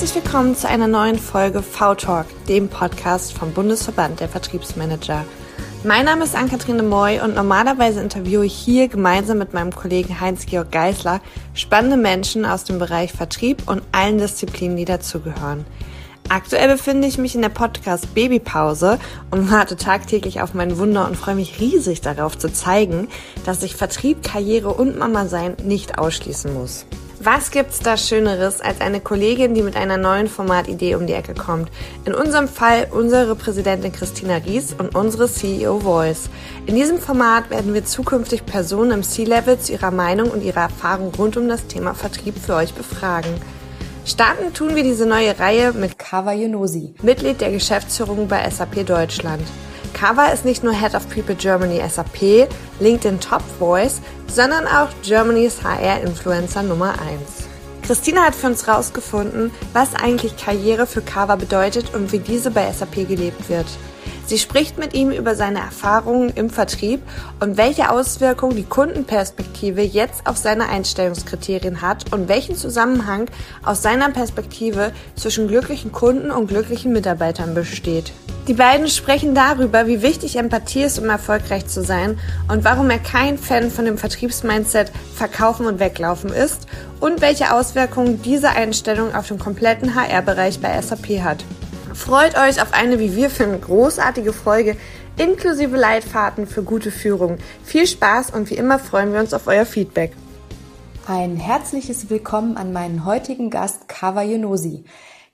Herzlich willkommen zu einer neuen Folge V-Talk, dem Podcast vom Bundesverband der Vertriebsmanager. Mein Name ist Ann-Kathrin Moy und normalerweise interviewe ich hier gemeinsam mit meinem Kollegen Heinz-Georg Geisler spannende Menschen aus dem Bereich Vertrieb und allen Disziplinen, die dazugehören. Aktuell befinde ich mich in der Podcast Babypause und warte tagtäglich auf mein Wunder und freue mich riesig darauf zu zeigen, dass sich Vertrieb, Karriere und Mama sein nicht ausschließen muss. Was gibt's da Schöneres als eine Kollegin, die mit einer neuen Formatidee um die Ecke kommt? In unserem Fall unsere Präsidentin Christina Ries und unsere CEO Voice. In diesem Format werden wir zukünftig Personen im C-Level zu ihrer Meinung und ihrer Erfahrung rund um das Thema Vertrieb für euch befragen. Starten tun wir diese neue Reihe mit Kava Yunosi, Mitglied der Geschäftsführung bei SAP Deutschland. Kava ist nicht nur Head of People Germany SAP, LinkedIn Top Voice, sondern auch Germany's HR-Influencer Nummer 1. Christina hat für uns herausgefunden, was eigentlich Karriere für Kava bedeutet und wie diese bei SAP gelebt wird. Sie spricht mit ihm über seine Erfahrungen im Vertrieb und welche Auswirkungen die Kundenperspektive jetzt auf seine Einstellungskriterien hat und welchen Zusammenhang aus seiner Perspektive zwischen glücklichen Kunden und glücklichen Mitarbeitern besteht. Die beiden sprechen darüber, wie wichtig Empathie ist, um erfolgreich zu sein und warum er kein Fan von dem Vertriebsmindset Verkaufen und Weglaufen ist und welche Auswirkungen diese Einstellung auf den kompletten HR-Bereich bei SAP hat. Freut euch auf eine, wie wir finden, großartige Folge inklusive Leitfaden für gute Führung. Viel Spaß und wie immer freuen wir uns auf euer Feedback. Ein herzliches Willkommen an meinen heutigen Gast Kava Yunosi.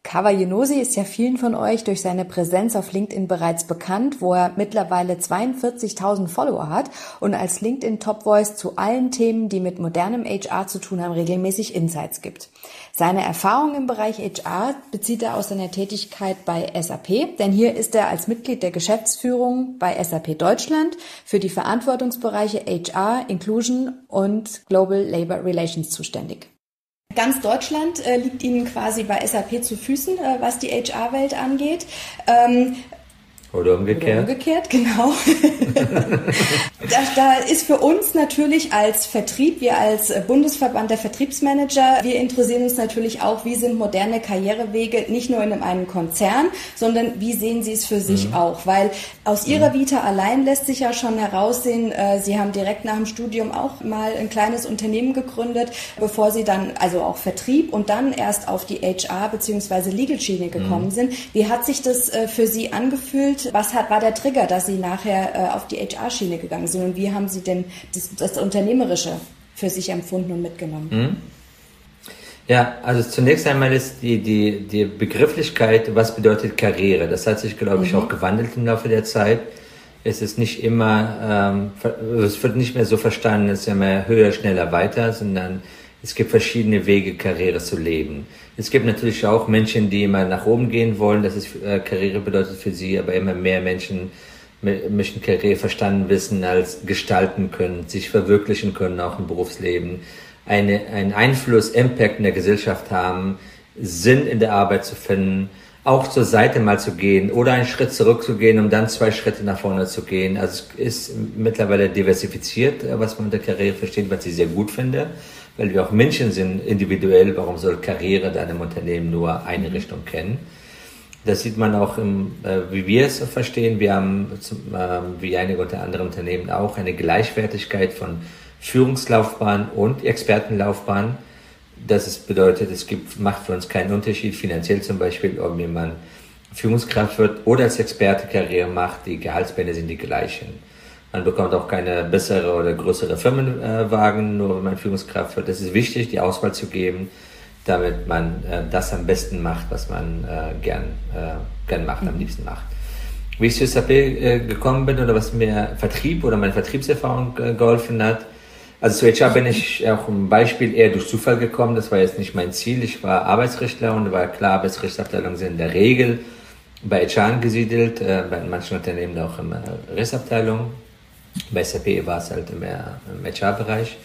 Kawayenosi ist ja vielen von euch durch seine Präsenz auf LinkedIn bereits bekannt, wo er mittlerweile 42.000 Follower hat und als LinkedIn Top Voice zu allen Themen, die mit modernem HR zu tun haben, regelmäßig Insights gibt. Seine Erfahrungen im Bereich HR bezieht er aus seiner Tätigkeit bei SAP, denn hier ist er als Mitglied der Geschäftsführung bei SAP Deutschland für die Verantwortungsbereiche HR, Inclusion und Global Labor Relations zuständig. Ganz Deutschland äh, liegt Ihnen quasi bei SAP zu Füßen, äh, was die HR-Welt angeht. Ähm, oder umgekehrt. Oder umgekehrt, genau. da, da ist für uns natürlich als Vertrieb, wir als Bundesverband der Vertriebsmanager, wir interessieren uns natürlich auch, wie sind moderne Karrierewege nicht nur in einem Konzern, sondern wie sehen Sie es für sich mhm. auch? Weil aus mhm. Ihrer Vita allein lässt sich ja schon heraussehen, äh, Sie haben direkt nach dem Studium auch mal ein kleines Unternehmen gegründet, bevor Sie dann, also auch Vertrieb und dann erst auf die HR bzw. Legal-Schiene gekommen mhm. sind. Wie hat sich das äh, für Sie angefühlt? Was hat, war der Trigger, dass Sie nachher äh, auf die HR-Schiene gegangen sind und wie haben Sie denn das, das Unternehmerische für sich empfunden und mitgenommen? Mhm. Ja, also zunächst einmal ist die, die, die Begrifflichkeit, was bedeutet Karriere? Das hat sich, glaube ich, mhm. auch gewandelt im Laufe der Zeit. Es ist nicht immer, ähm, es wird nicht mehr so verstanden, es ist ja mehr höher, schneller, weiter, sondern es gibt verschiedene Wege, Karriere zu leben. Es gibt natürlich auch Menschen, die immer nach oben gehen wollen, das ist äh, Karriere bedeutet für sie, aber immer mehr Menschen möchten Karriere verstanden wissen als gestalten können, sich verwirklichen können, auch im Berufsleben, eine, einen Einfluss, Impact in der Gesellschaft haben, Sinn in der Arbeit zu finden, auch zur Seite mal zu gehen oder einen Schritt zurückzugehen, um dann zwei Schritte nach vorne zu gehen. Also es ist mittlerweile diversifiziert, was man unter Karriere versteht, was ich sehr gut finde weil wir auch Menschen sind, individuell, warum soll Karriere in einem Unternehmen nur eine Richtung kennen? Das sieht man auch, im, äh, wie wir es verstehen. Wir haben, zum, äh, wie einige unter anderen Unternehmen auch, eine Gleichwertigkeit von Führungslaufbahn und Expertenlaufbahn. Das ist, bedeutet, es gibt, macht für uns keinen Unterschied, finanziell zum Beispiel, ob jemand Führungskraft wird oder als Experte Karriere macht, die Gehaltsbände sind die gleichen. Man bekommt auch keine bessere oder größere Firmenwagen, nur wenn man Führungskraft wird. Es ist wichtig, die Auswahl zu geben, damit man äh, das am besten macht, was man äh, gern, äh, gern macht, mhm. am liebsten macht. Wie ich zu SAP äh, gekommen bin oder was mir Vertrieb oder meine Vertriebserfahrung äh, geholfen hat, also zu HR bin ich auch ein Beispiel eher durch Zufall gekommen. Das war jetzt nicht mein Ziel. Ich war Arbeitsrechtler und war klar, Arbeitsrechtsabteilungen sind in der Regel bei HR angesiedelt, äh, bei manchen Unternehmen auch in der Rechtsabteilung. Bei SAP war es halt mehr im HR-Bereich.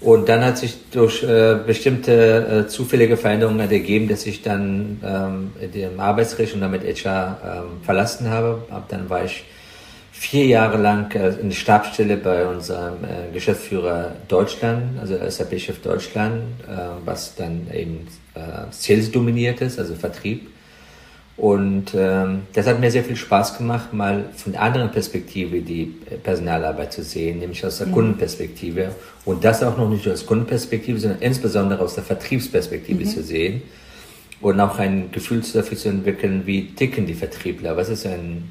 Und dann hat sich durch äh, bestimmte äh, zufällige Veränderungen ergeben, dass ich dann ähm, dem Arbeitsrecht und damit HR ähm, verlassen habe. Ab dann war ich vier Jahre lang äh, in der Stabsstelle bei unserem äh, Geschäftsführer Deutschland, also SAP-Chef Deutschland, äh, was dann eben äh, Sales dominiert ist, also Vertrieb. Und ähm, das hat mir sehr viel Spaß gemacht, mal von der anderen Perspektive die Personalarbeit zu sehen, nämlich aus der mhm. Kundenperspektive. Und das auch noch nicht aus Kundenperspektive, sondern insbesondere aus der Vertriebsperspektive mhm. zu sehen. Und auch ein Gefühl dafür zu entwickeln, wie ticken die Vertriebler, was ist ein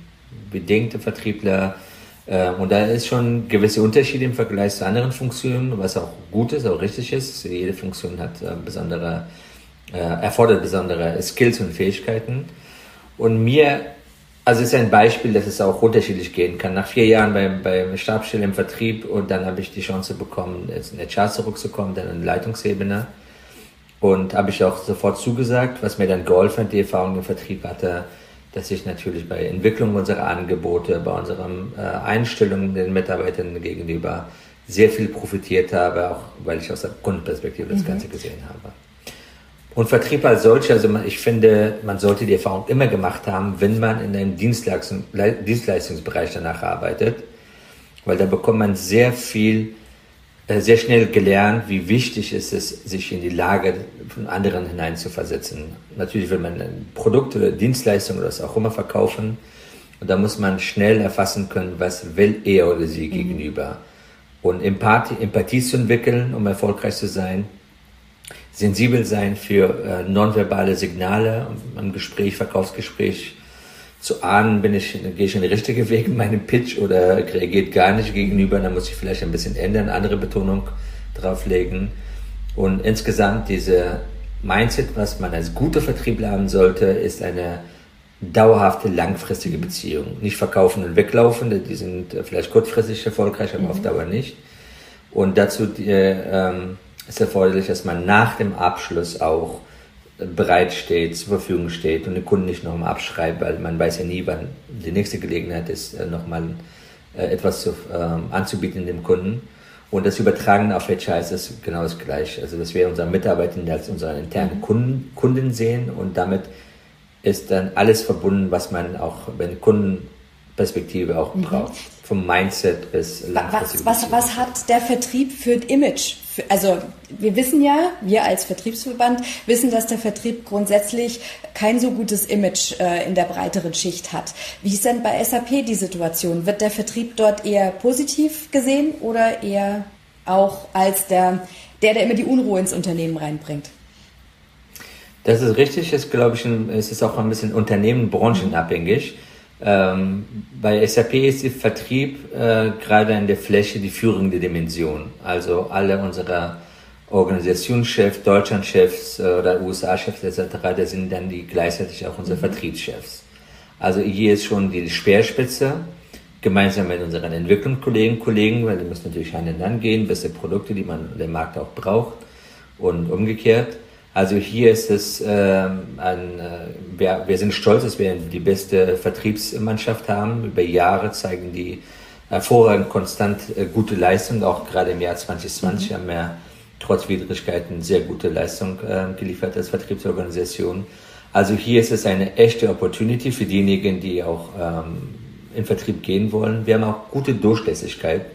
bedingte Vertriebler. Äh, und da ist schon gewisse Unterschiede im Vergleich zu anderen Funktionen, was auch gut ist, auch richtig ist. Jede Funktion hat äh, besondere, äh, erfordert besondere Skills und Fähigkeiten. Und mir, also es ist ein Beispiel, dass es auch unterschiedlich gehen kann. Nach vier Jahren beim, beim Stabsstelle im Vertrieb und dann habe ich die Chance bekommen, jetzt in HR zurückzukommen, dann in Leitungsebene. Und habe ich auch sofort zugesagt, was mir dann geholfen hat, die Erfahrung im Vertrieb hatte, dass ich natürlich bei Entwicklung unserer Angebote, bei unseren äh, Einstellungen den Mitarbeitern gegenüber sehr viel profitiert habe, auch weil ich aus der Kundenperspektive das mhm. Ganze gesehen habe. Und Vertrieb als solcher, also ich finde, man sollte die Erfahrung immer gemacht haben, wenn man in einem Dienstleistung, Dienstleistungsbereich danach arbeitet, weil da bekommt man sehr viel äh, sehr schnell gelernt, wie wichtig es ist, sich in die Lage von anderen hineinzuversetzen. Natürlich will man Produkte oder Dienstleistungen oder was auch immer verkaufen. Und da muss man schnell erfassen können, was will er oder sie mhm. gegenüber. Und Empathie, Empathie zu entwickeln, um erfolgreich zu sein. Sensibel sein für äh, nonverbale Signale im Gespräch, Verkaufsgespräch zu ahnen, bin ich, gehe ich in den richtigen Weg in meinem Pitch oder reagiert gar nicht gegenüber, dann muss ich vielleicht ein bisschen ändern, andere Betonung drauflegen. Und insgesamt diese Mindset, was man als guter Vertriebler haben sollte, ist eine dauerhafte, langfristige Beziehung. Nicht verkaufen und weglaufen, die sind vielleicht kurzfristig erfolgreich, aber mhm. auf Dauer nicht. Und dazu die, ähm, ist erforderlich, dass man nach dem Abschluss auch bereitsteht, zur Verfügung steht und den Kunden nicht nochmal abschreibt, weil man weiß ja nie, wann die nächste Gelegenheit ist, äh, nochmal äh, etwas zu, ähm, anzubieten dem Kunden. Und das Übertragen auf HR ist genau das Gleiche. Also, dass wir unsere Mitarbeiter als unsere internen mhm. Kunden, Kunden sehen und damit ist dann alles verbunden, was man auch bei der Kundenperspektive auch mhm. braucht. Vom Mindset bis langfristig. Was, was, was hat der Vertrieb für ein Image also wir wissen ja, wir als Vertriebsverband wissen, dass der Vertrieb grundsätzlich kein so gutes Image äh, in der breiteren Schicht hat. Wie ist denn bei SAP die Situation? Wird der Vertrieb dort eher positiv gesehen oder eher auch als der, der, der immer die Unruhe ins Unternehmen reinbringt? Das ist richtig, ist, glaube ich, es ist auch ein bisschen Unternehmen, branchenabhängig. Ähm, bei SAP ist der Vertrieb äh, gerade in der Fläche die führende Dimension. Also alle unsere Organisationschefs, Deutschlandchefs äh, oder USA-Chefs etc., das sind dann die gleichzeitig auch unsere mhm. Vertriebschefs. Also hier ist schon die Speerspitze, gemeinsam mit unseren Entwicklungskollegen, Kollegen, weil die müssen natürlich Hand in Hand gehen, beste Produkte, die man der Markt auch braucht und umgekehrt. Also hier ist es äh, ein, äh, wir, wir sind stolz, dass wir die beste Vertriebsmannschaft haben. Über Jahre zeigen die hervorragend konstant äh, gute Leistung. Auch gerade im Jahr 2020 mhm. haben wir trotz Widrigkeiten sehr gute Leistung äh, geliefert als Vertriebsorganisation. Also hier ist es eine echte Opportunity für diejenigen, die auch ähm, in Vertrieb gehen wollen. Wir haben auch gute Durchlässigkeit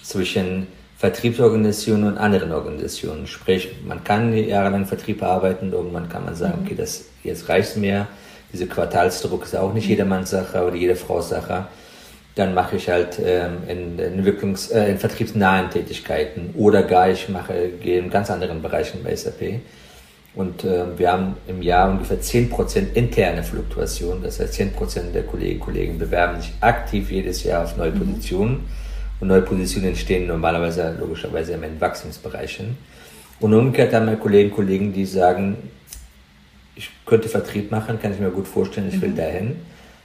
zwischen Vertriebsorganisationen und anderen Organisationen. Sprich, man kann jahrelang Vertrieb arbeiten, irgendwann kann man sagen, mhm. okay, das, jetzt reicht mir. Diese Quartalsdruck ist auch nicht mhm. jedermanns Sache oder jede Frau's Sache. Dann mache ich halt ähm, in, in, Entwicklungs-, äh, in vertriebsnahen Tätigkeiten oder gar ich mache, gehe in ganz anderen Bereichen bei SAP. Und äh, wir haben im Jahr ungefähr 10% interne Fluktuation. Das heißt, 10% der Kolleginnen und Kollegen bewerben sich aktiv jedes Jahr auf neue mhm. Positionen. Mhm und neue Positionen entstehen normalerweise logischerweise in den Wachstumsbereichen. Und umgekehrt haben wir Kolleginnen und Kollegen, die sagen, ich könnte Vertrieb machen, kann ich mir gut vorstellen, ich will mhm. dahin.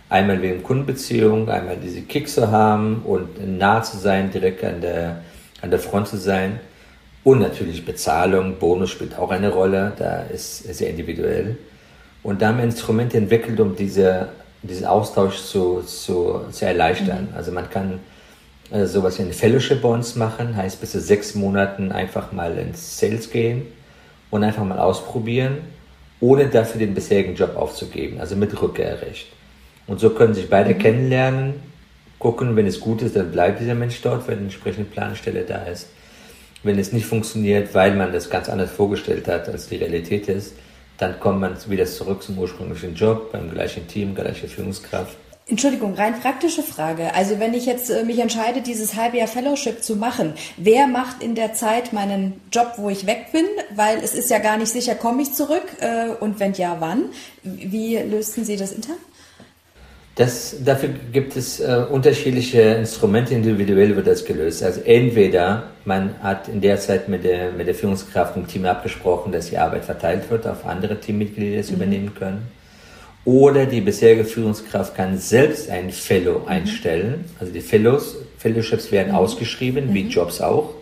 Einmal wegen Kundenbeziehung, einmal diese Kick zu haben und nah zu sein, direkt an der, an der Front zu sein. Und natürlich Bezahlung, Bonus spielt auch eine Rolle, da ist sehr individuell. Und da haben wir Instrumente entwickelt, um diese, diesen Austausch zu, zu, zu erleichtern. Mhm. Also man kann äh, sowas wie eine Fellowship bei uns machen, heißt bis zu sechs Monaten einfach mal ins Sales gehen und einfach mal ausprobieren, ohne dafür den bisherigen Job aufzugeben, also mit Rückkehrrecht. Und so können sich beide mhm. kennenlernen, gucken, wenn es gut ist, dann bleibt dieser Mensch dort, weil eine entsprechende Planstelle da ist. Wenn es nicht funktioniert, weil man das ganz anders vorgestellt hat, als die Realität ist, dann kommt man wieder zurück zum ursprünglichen Job, beim gleichen Team, gleiche Führungskraft. Entschuldigung, rein praktische Frage. Also wenn ich jetzt äh, mich entscheide, dieses halbe Jahr Fellowship zu machen, wer macht in der Zeit meinen Job, wo ich weg bin? Weil es ist ja gar nicht sicher, komme ich zurück? Äh, und wenn ja, wann? Wie lösten Sie das intern? Das, dafür gibt es äh, unterschiedliche Instrumente, individuell wird das gelöst. Also entweder man hat in der Zeit mit der, mit der Führungskraft im Team abgesprochen, dass die Arbeit verteilt wird auf andere Teammitglieder, die das mhm. übernehmen können. Oder die bisherige Führungskraft kann selbst einen Fellow mhm. einstellen. Also die Fellows, Fellowships werden mhm. ausgeschrieben, mhm. wie Jobs auch.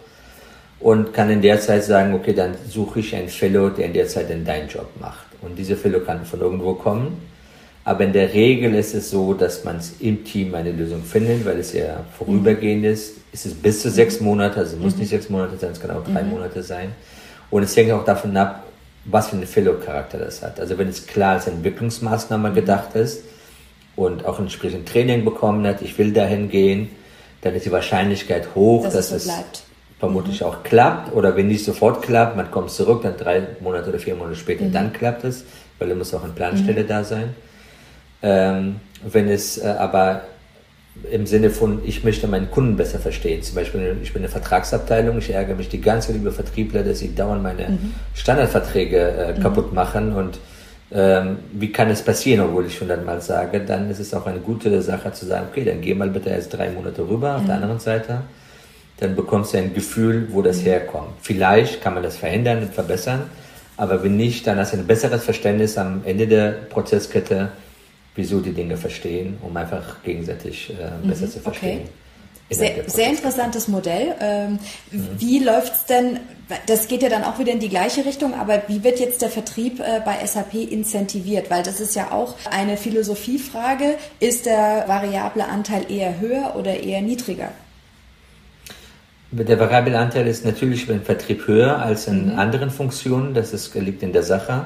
Und kann in der Zeit sagen, okay, dann suche ich einen Fellow, der in der Zeit dann deinen Job macht. Und dieser Fellow kann von irgendwo kommen aber in der Regel ist es so, dass man im Team eine Lösung findet, weil es ja vorübergehend ist. Es ist bis zu sechs mhm. Monate, also es muss nicht sechs Monate sein, es kann auch drei mhm. Monate sein. Und es hängt auch davon ab, was für einen Fellow-Charakter das hat. Also wenn es klar als Entwicklungsmaßnahme gedacht ist und auch entsprechend Training bekommen hat, ich will dahin gehen, dann ist die Wahrscheinlichkeit hoch, dass, dass es, so es vermutlich mhm. auch klappt. Oder wenn nicht sofort klappt, man kommt zurück, dann drei Monate oder vier Monate später, mhm. dann klappt es, weil da muss auch eine Planstelle mhm. da sein. Ähm, wenn es äh, aber im Sinne von, ich möchte meinen Kunden besser verstehen. Zum Beispiel, ich bin eine Vertragsabteilung, ich ärgere mich die ganze Zeit über Vertriebler, dass sie dauernd meine mhm. Standardverträge äh, mhm. kaputt machen und ähm, wie kann es passieren, obwohl ich hundertmal sage, dann ist es auch eine gute Sache zu sagen, okay, dann geh mal bitte erst drei Monate rüber auf der mhm. anderen Seite, dann bekommst du ein Gefühl, wo das mhm. herkommt. Vielleicht kann man das verändern und verbessern, aber wenn nicht, dann hast du ein besseres Verständnis am Ende der Prozesskette, wieso die Dinge verstehen, um einfach gegenseitig äh, besser mhm, zu verstehen. Okay. Sehr, sehr, interessantes Modell. Ähm, mhm. Wie läuft's denn, das geht ja dann auch wieder in die gleiche Richtung, aber wie wird jetzt der Vertrieb äh, bei SAP incentiviert? Weil das ist ja auch eine Philosophiefrage. Ist der variable Anteil eher höher oder eher niedriger? Der variable Anteil ist natürlich beim Vertrieb höher als in mhm. anderen Funktionen. Das ist, liegt in der Sache.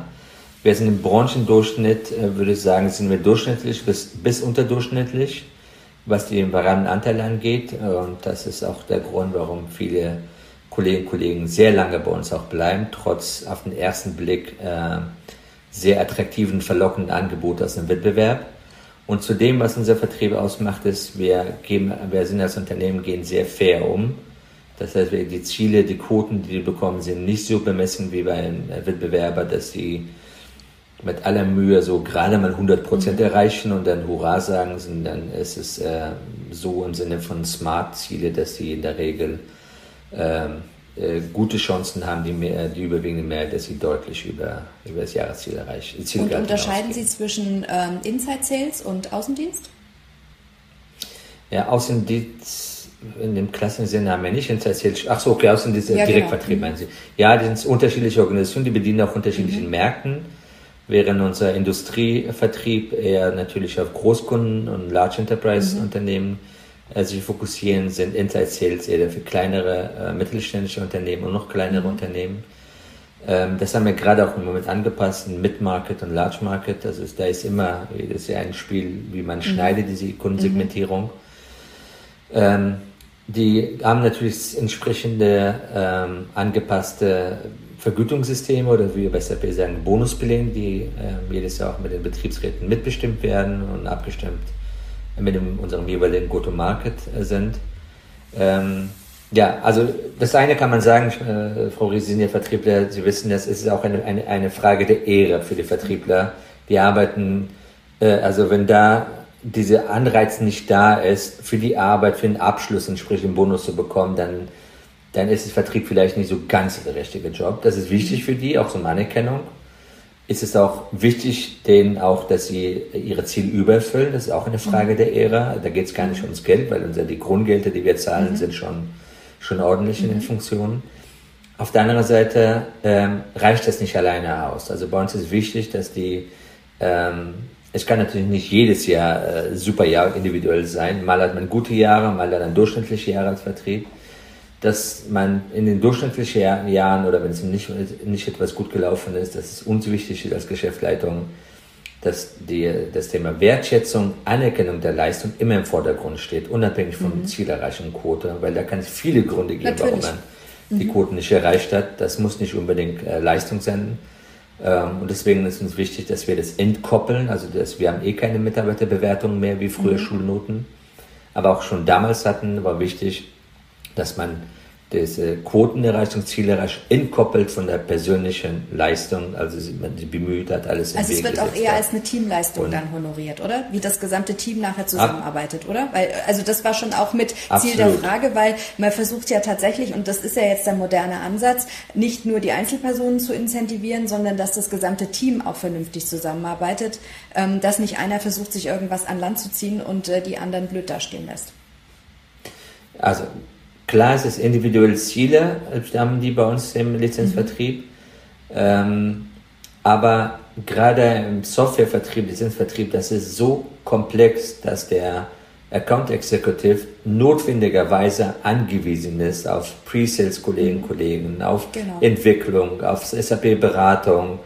Wir sind im Branchendurchschnitt, äh, würde ich sagen, sind wir durchschnittlich bis, bis unterdurchschnittlich, was die variablen Anteile angeht. Und das ist auch der Grund, warum viele Kolleginnen und Kollegen sehr lange bei uns auch bleiben, trotz auf den ersten Blick äh, sehr attraktiven, verlockenden Angebote aus dem Wettbewerb. Und zu dem, was unser Vertrieb ausmacht, ist, wir, geben, wir sind als Unternehmen, gehen sehr fair um. Das heißt, die Ziele, die Quoten, die wir bekommen, sind nicht so bemessen wie bei einem Wettbewerber, dass sie mit aller Mühe so gerade mal 100 Prozent mhm. erreichen und dann Hurra sagen, sind, dann ist es äh, so im Sinne von Smart-Ziele, dass sie in der Regel ähm, äh, gute Chancen haben, die, mehr, die überwiegende Mehrheit, dass sie deutlich über, über das Jahresziel erreichen. Und unterscheiden Sie zwischen ähm, Inside Sales und Außendienst? Ja, Außendienst in dem klassischen Sinne haben wir nicht Inside Sales. Ach so, okay, Außendienst, ja, Direktvertrieb genau. meinen Sie. Ja, das sind unterschiedliche Organisationen, die bedienen auch unterschiedlichen mhm. Märkten während unser Industrievertrieb eher natürlich auf Großkunden und Large Enterprise mhm. Unternehmen äh, sich fokussieren, sind Inside Sales eher für kleinere äh, mittelständische Unternehmen und noch kleinere mhm. Unternehmen. Ähm, das haben wir gerade auch im Moment angepasst in Mid-Market und Large Market. Also ist, da ist immer jedes Jahr ein Spiel, wie man mhm. schneidet diese Kundensegmentierung. Ähm, die haben natürlich entsprechende ähm, angepasste Vergütungssysteme oder wie wir bei sagen, Bonuspläne, die äh, jedes Jahr auch mit den Betriebsräten mitbestimmt werden und abgestimmt mit dem, unserem jeweiligen Go-to-Market äh, sind. Ähm, ja, also das eine kann man sagen, äh, Frau Ries, Sie sind ja Vertriebler, Sie wissen, das ist auch eine, eine, eine Frage der Ehre für die Vertriebler. Die arbeiten, äh, also wenn da dieser Anreiz nicht da ist, für die Arbeit, für den Abschluss entsprechend Bonus zu bekommen, dann dann ist das Vertrieb vielleicht nicht so ganz der richtige Job. Das ist wichtig für die, auch so eine Anerkennung. Ist es auch wichtig, denen auch, dass sie ihre Ziele überfüllen. Das ist auch eine Frage mhm. der Ehre. Da geht es gar nicht ums Geld, weil unsere, die Grundgelder, die wir zahlen, mhm. sind schon, schon ordentlich mhm. in den mhm. Funktionen. Auf der anderen Seite ähm, reicht das nicht alleine aus. Also bei uns ist wichtig, dass die, ähm, es kann natürlich nicht jedes Jahr äh, super Jahr individuell sein. Mal hat man gute Jahre, mal hat man durchschnittliche Jahre als Vertrieb dass man in den durchschnittlichen Jahren oder wenn es nicht, nicht etwas gut gelaufen ist, dass es uns wichtig ist als Geschäftsleitung, dass die, das Thema Wertschätzung, Anerkennung der Leistung immer im Vordergrund steht, unabhängig von mhm. Zielerreichung Quote, weil da kann es viele Gründe geben, Natürlich. warum man mhm. die Quoten nicht erreicht hat. Das muss nicht unbedingt äh, Leistung sein. Ähm, und deswegen ist uns wichtig, dass wir das entkoppeln. Also dass wir haben eh keine Mitarbeiterbewertung mehr wie früher mhm. Schulnoten. Aber auch schon damals hatten, war wichtig, dass man diese Quotenerreichung, Zielerreichung entkoppelt von der persönlichen Leistung, also man sich bemüht hat, alles Also es wird auch eher hat. als eine Teamleistung und dann honoriert, oder? Wie das gesamte Team nachher zusammenarbeitet, ab, oder? Weil, also das war schon auch mit Ziel absolut. der Frage, weil man versucht ja tatsächlich, und das ist ja jetzt der moderne Ansatz, nicht nur die Einzelpersonen zu incentivieren, sondern dass das gesamte Team auch vernünftig zusammenarbeitet, ähm, dass nicht einer versucht, sich irgendwas an Land zu ziehen und äh, die anderen blöd dastehen lässt. Also Klar, es ist individuelle Ziele, haben die bei uns im Lizenzvertrieb. Mhm. Ähm, aber gerade im Softwarevertrieb, Lizenzvertrieb, das ist so komplex, dass der Account Executive notwendigerweise angewiesen ist auf Pre-Sales Kollegen, auf genau. Entwicklung, auf SAP Beratung,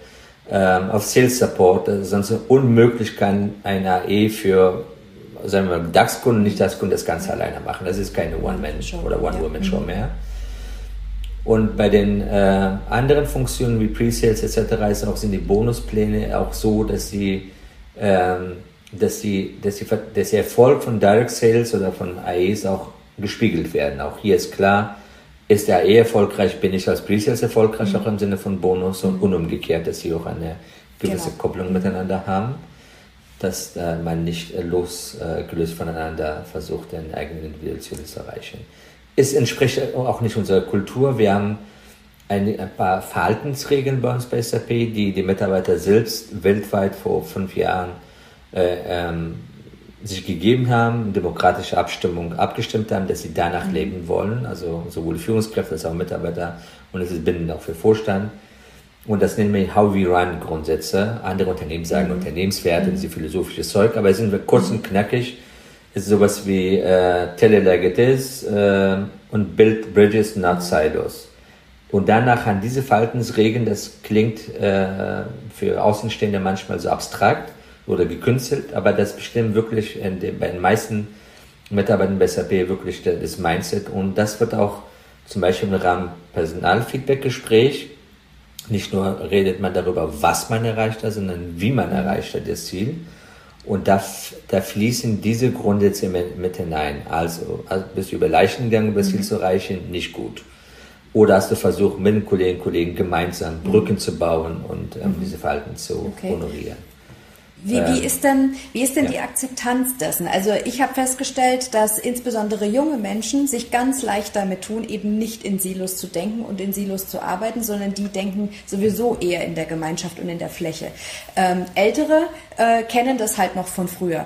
ähm, auf Sales Support. Sonst unmöglich kann ein AE für sagen wir mal, DAX-Kunden, nicht DAX-Kunden das Ganze alleine machen. Das ist keine One-Man- oder One-Woman-Show mhm. mehr. Und bei den äh, anderen Funktionen wie Pre-Sales etc. Ist auch, sind die Bonuspläne auch so, dass sie, ähm, dass sie, dass sie, dass der Erfolg von Direct Sales oder von AEs auch gespiegelt werden. Auch hier ist klar, ist der AE erfolgreich, bin ich als Pre-Sales erfolgreich, mhm. auch im Sinne von Bonus und, und umgekehrt, dass sie auch eine gewisse genau. Kopplung miteinander haben dass äh, man nicht äh, losgelöst voneinander versucht, den eigenen individuellen Ziel zu erreichen. Es entspricht auch nicht unserer Kultur. Wir haben ein, ein, paar Verhaltensregeln bei uns bei SAP, die die Mitarbeiter selbst weltweit vor fünf Jahren äh, ähm, sich gegeben haben, demokratische Abstimmung abgestimmt haben, dass sie danach mhm. leben wollen, also sowohl Führungskräfte als auch Mitarbeiter und es ist bindend auch für Vorstand. Und das nennen wir How We Run Grundsätze. Andere Unternehmen sagen mhm. Unternehmenswerte, mhm. diese philosophische Zeug, aber sind wir kurz und knackig. Es ist sowas wie äh, Tell it like it is äh, und Build Bridges, not mhm. silos. Und danach an diese Verhaltensregeln, das klingt äh, für Außenstehende manchmal so abstrakt oder gekünstelt, aber das bestimmt wirklich den, bei den meisten Mitarbeitern bei SAP wirklich das Mindset. Und das wird auch zum Beispiel im Rahmen Personalfeedback-Gespräch nicht nur redet man darüber, was man erreicht hat, sondern wie man erreicht hat, das Ziel. Und da, da fließen diese Grundsätze mit hinein. Also, also bist du über Leichen gegangen, um das Ziel mhm. zu erreichen, nicht gut. Oder hast du versucht, mit den Kolleginnen und Kollegen gemeinsam Brücken mhm. zu bauen und ähm, mhm. diese Verhalten zu okay. honorieren. Wie, wie ähm, ist denn, wie ist denn ja. die Akzeptanz dessen? Also ich habe festgestellt, dass insbesondere junge Menschen sich ganz leicht damit tun, eben nicht in Silos zu denken und in Silos zu arbeiten, sondern die denken sowieso eher in der Gemeinschaft und in der Fläche. Ähm, Ältere äh, kennen das halt noch von früher.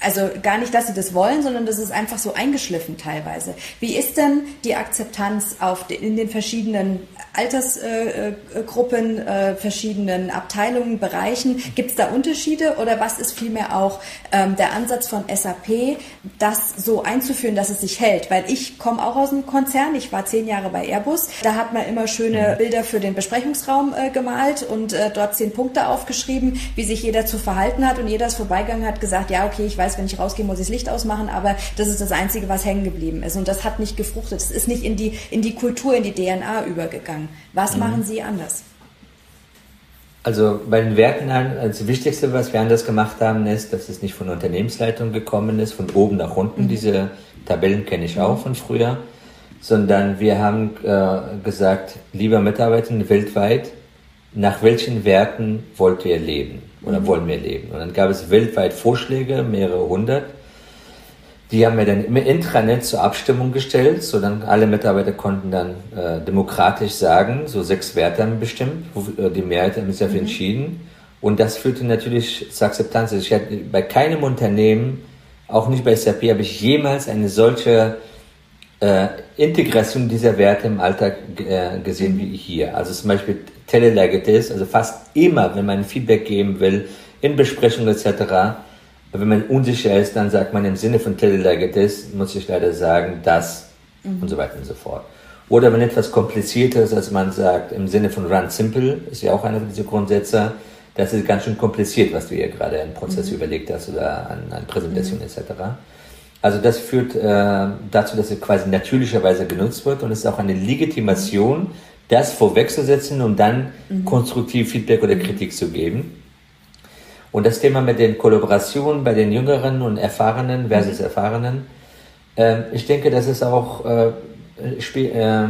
Also gar nicht, dass sie das wollen, sondern das ist einfach so eingeschliffen teilweise. Wie ist denn die Akzeptanz auf de, in den verschiedenen Altersgruppen, äh, äh, verschiedenen Abteilungen, Bereichen? Gibt es da Unterschiede oder was ist vielmehr auch ähm, der Ansatz von SAP, das so einzuführen, dass es sich hält? Weil ich komme auch aus einem Konzern, ich war zehn Jahre bei Airbus, da hat man immer schöne mhm. Bilder für den Besprechungsraum äh, gemalt und äh, dort zehn Punkte aufgeschrieben, wie sich jeder zu verhalten hat und jeder ist vorbeigegangen hat gesagt, ja okay, ich weiß, wenn ich rausgehe, muss ich das Licht ausmachen, aber das ist das Einzige, was hängen geblieben ist und das hat nicht gefruchtet, es ist nicht in die, in die Kultur, in die DNA übergegangen. Was mhm. machen Sie anders? Also bei den Werten, das Wichtigste, was wir anders gemacht haben, ist, dass es nicht von der Unternehmensleitung gekommen ist, von oben nach unten. Mhm. Diese Tabellen kenne ich auch von früher. Sondern wir haben äh, gesagt, lieber Mitarbeiter weltweit, nach welchen Werten wollt ihr leben oder mhm. wollen wir leben? Und dann gab es weltweit Vorschläge, mehrere hundert. Die haben wir dann im Intranet zur Abstimmung gestellt, so dann alle Mitarbeiter konnten dann äh, demokratisch sagen, so sechs Werte haben bestimmt, äh, die Mehrheit haben sich dafür mhm. entschieden. Und das führte natürlich zur Akzeptanz. Also ich hatte bei keinem Unternehmen, auch nicht bei SAP, habe ich jemals eine solche äh, Integration dieser Werte im Alltag äh, gesehen wie hier. Also zum Beispiel Telelegitis, also fast immer, wenn man Feedback geben will, in Besprechungen etc., wenn man unsicher ist, dann sagt man im Sinne von Telelegitis, muss ich leider sagen, das mhm. und so weiter und so fort. Oder wenn etwas komplizierter ist, als man sagt, im Sinne von Run Simple, ist ja auch einer dieser Grundsätze, das ist ganz schön kompliziert, was du hier gerade im Prozess mhm. überlegt hast oder an, an Präsentation mhm. etc. Also das führt äh, dazu, dass es quasi natürlicherweise genutzt wird und es ist auch eine Legitimation, das vorwegzusetzen und dann mhm. konstruktiv Feedback oder mhm. Kritik zu geben. Und das Thema mit den Kollaborationen bei den Jüngeren und Erfahrenen versus mhm. Erfahrenen, äh, ich denke, das ist auch äh, spie äh,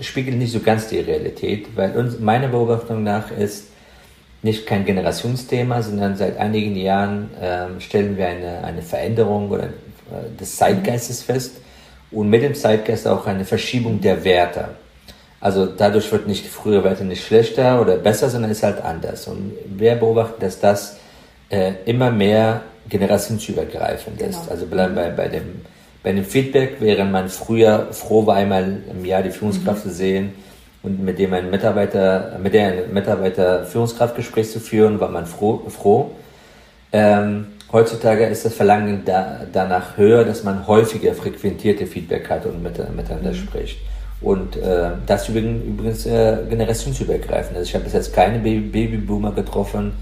spiegelt nicht so ganz die Realität, weil uns, meiner Beobachtung nach ist nicht kein Generationsthema, sondern seit einigen Jahren äh, stellen wir eine, eine Veränderung oder, äh, des Zeitgeistes fest und mit dem Zeitgeist auch eine Verschiebung der Werte. Also dadurch wird nicht die frühere Werte nicht schlechter oder besser, sondern ist halt anders. Und wir beobachten, dass das äh, immer mehr generationsübergreifend genau. ist. Also bleiben bei, bei, dem, bei dem Feedback, während man früher froh war, einmal im Jahr die Führungskraft mhm. zu sehen, und mit dem ein Mitarbeiter, mit der ein Mitarbeiter Führungskraftgespräch zu führen, war man froh. froh. Ähm, heutzutage ist das Verlangen da, danach höher, dass man häufiger frequentierte Feedback hat und mit, miteinander mhm. spricht. Und äh, das übrigens, äh, generationsübergreifend. Also ich habe bis jetzt keine Babyboomer getroffen,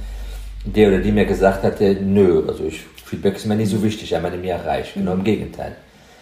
der oder die mir gesagt hatte, nö, also ich, Feedback ist mir nicht so wichtig, einmal im Jahr reicht. Genau im. Gegenteil.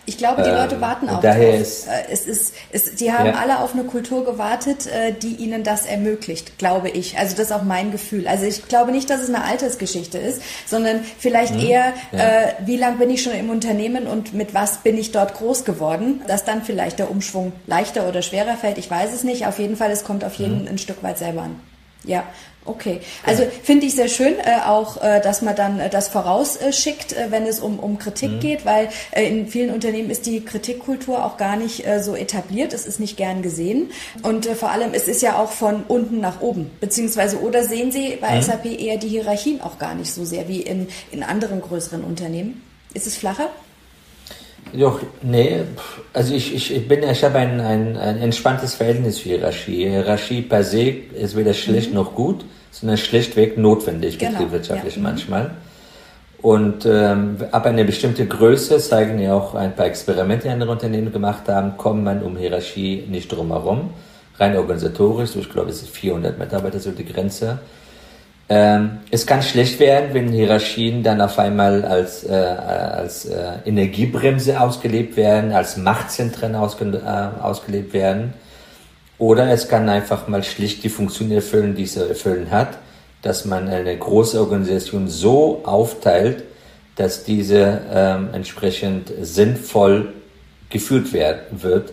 Ich glaube, die ähm, Leute warten auch daher drauf. Ist, äh, es ist, es, die haben ja. alle auf eine Kultur gewartet, äh, die ihnen das ermöglicht, glaube ich. Also das ist auch mein Gefühl. Also ich glaube nicht, dass es eine Altersgeschichte ist, sondern vielleicht mhm. eher, ja. äh, wie lange bin ich schon im Unternehmen und mit was bin ich dort groß geworden, dass dann vielleicht der Umschwung leichter oder schwerer fällt. Ich weiß es nicht. Auf jeden Fall, es kommt auf jeden mhm. ein Stück weit selber an. Ja, Okay, also finde ich sehr schön, äh, auch, äh, dass man dann äh, das vorausschickt, äh, wenn es um, um Kritik mhm. geht, weil äh, in vielen Unternehmen ist die Kritikkultur auch gar nicht äh, so etabliert, es ist nicht gern gesehen und vor allem es ist ja auch von unten nach oben, beziehungsweise oder sehen Sie bei mhm. SAP eher die Hierarchien auch gar nicht so sehr wie in, in anderen größeren Unternehmen? Ist es flacher? Doch, nee, also ich, ich, ich bin, ich habe ein, ein, ein entspanntes Verhältnis für Hierarchie. Hierarchie per se ist weder schlecht mhm. noch gut, sondern schlichtweg notwendig, genau. betriebswirtschaftlich ja. manchmal. Und ähm, ab einer bestimmten Größe zeigen ja auch ein paar Experimente, die andere Unternehmen gemacht haben, kommt man um Hierarchie nicht drum herum. Rein organisatorisch, so ich glaube, es sind 400 Mitarbeiter so die Grenze. Ähm, es kann schlecht werden, wenn Hierarchien dann auf einmal als, äh, als äh, Energiebremse ausgelebt werden, als Machtzentren ausge, äh, ausgelebt werden. Oder es kann einfach mal schlicht die Funktion erfüllen, die es erfüllen hat, dass man eine große Organisation so aufteilt, dass diese ähm, entsprechend sinnvoll geführt werden wird.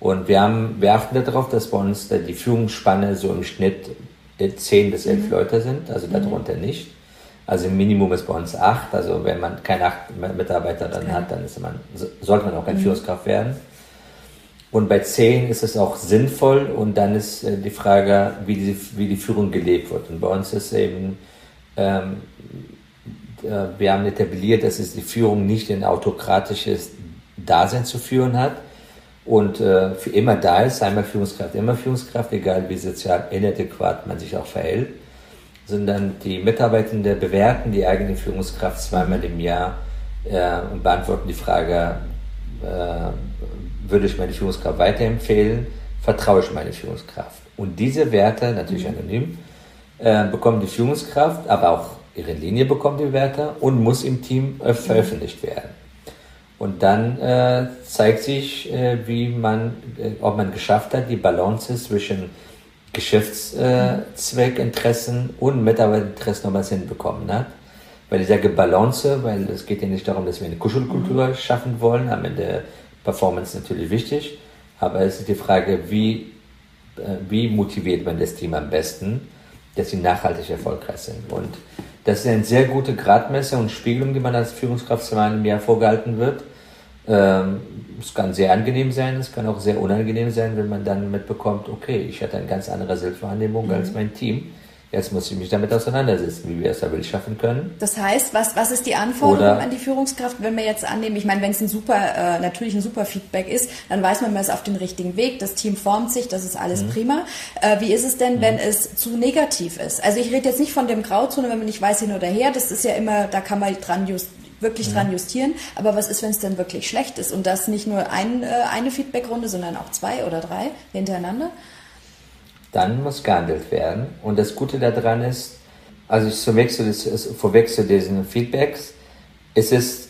Und wir, haben, wir achten darauf, dass bei uns die Führungsspanne so im Schnitt 10 bis 11 mhm. Leute sind, also darunter mhm. nicht. Also im Minimum ist bei uns 8. Also wenn man keine 8 Mitarbeiter dann hat, dann ist man, sollte man auch kein mhm. Führungskraft werden. Und bei 10 ist es auch sinnvoll und dann ist äh, die Frage, wie die, wie die Führung gelebt wird. Und bei uns ist eben, ähm, äh, wir haben etabliert, dass es die Führung nicht ein autokratisches Dasein zu führen hat, und äh, für immer da ist, einmal Führungskraft, immer Führungskraft, egal wie sozial inadäquat man sich auch verhält, sondern die Mitarbeitenden bewerten die eigene Führungskraft zweimal im Jahr äh, und beantworten die Frage, äh, würde ich meine Führungskraft weiterempfehlen, vertraue ich meine Führungskraft. Und diese Werte, natürlich mhm. anonym, äh, bekommt die Führungskraft, aber auch ihre Linie bekommt die Werte und muss im Team äh, veröffentlicht werden. Und dann äh, zeigt sich, äh, wie man, äh, ob man geschafft hat, die Balance zwischen Geschäftszweckinteressen und Mitarbeiterinteressen nochmals hinbekommen hat. Weil ich sage Balance, weil es geht ja nicht darum, dass wir eine Kuschelkultur mhm. schaffen wollen. Am Ende Performance natürlich wichtig. Aber es ist die Frage, wie, äh, wie motiviert man das Team am besten, dass sie nachhaltig erfolgreich sind. Und das ist eine sehr gute Gradmesser und Spiegelung, die man als Führungskraft zweimal im Jahr vorgehalten wird. Ähm, es kann sehr angenehm sein, es kann auch sehr unangenehm sein, wenn man dann mitbekommt, okay, ich hatte eine ganz andere Selbstwahrnehmung mhm. als mein Team. Jetzt muss ich mich damit auseinandersetzen, wie wir es aber schaffen können. Das heißt, was, was ist die Anforderung Oder an die Führungskraft, wenn wir jetzt annehmen, ich meine, wenn es ein super, äh, natürlich ein super Feedback ist, dann weiß man, man ist auf dem richtigen Weg, das Team formt sich, das ist alles mhm. prima. Äh, wie ist es denn, mhm. wenn es zu negativ ist? Also ich rede jetzt nicht von dem Grauzone, wenn man nicht weiß hin oder her, das ist ja immer, da kann man dran just, wirklich dran justieren. Aber was ist, wenn es denn wirklich schlecht ist? Und das nicht nur ein, äh, eine Feedbackrunde, sondern auch zwei oder drei hintereinander? Dann muss gehandelt werden. Und das Gute daran ist, also zu, vorweg zu diesen Feedbacks, es ist,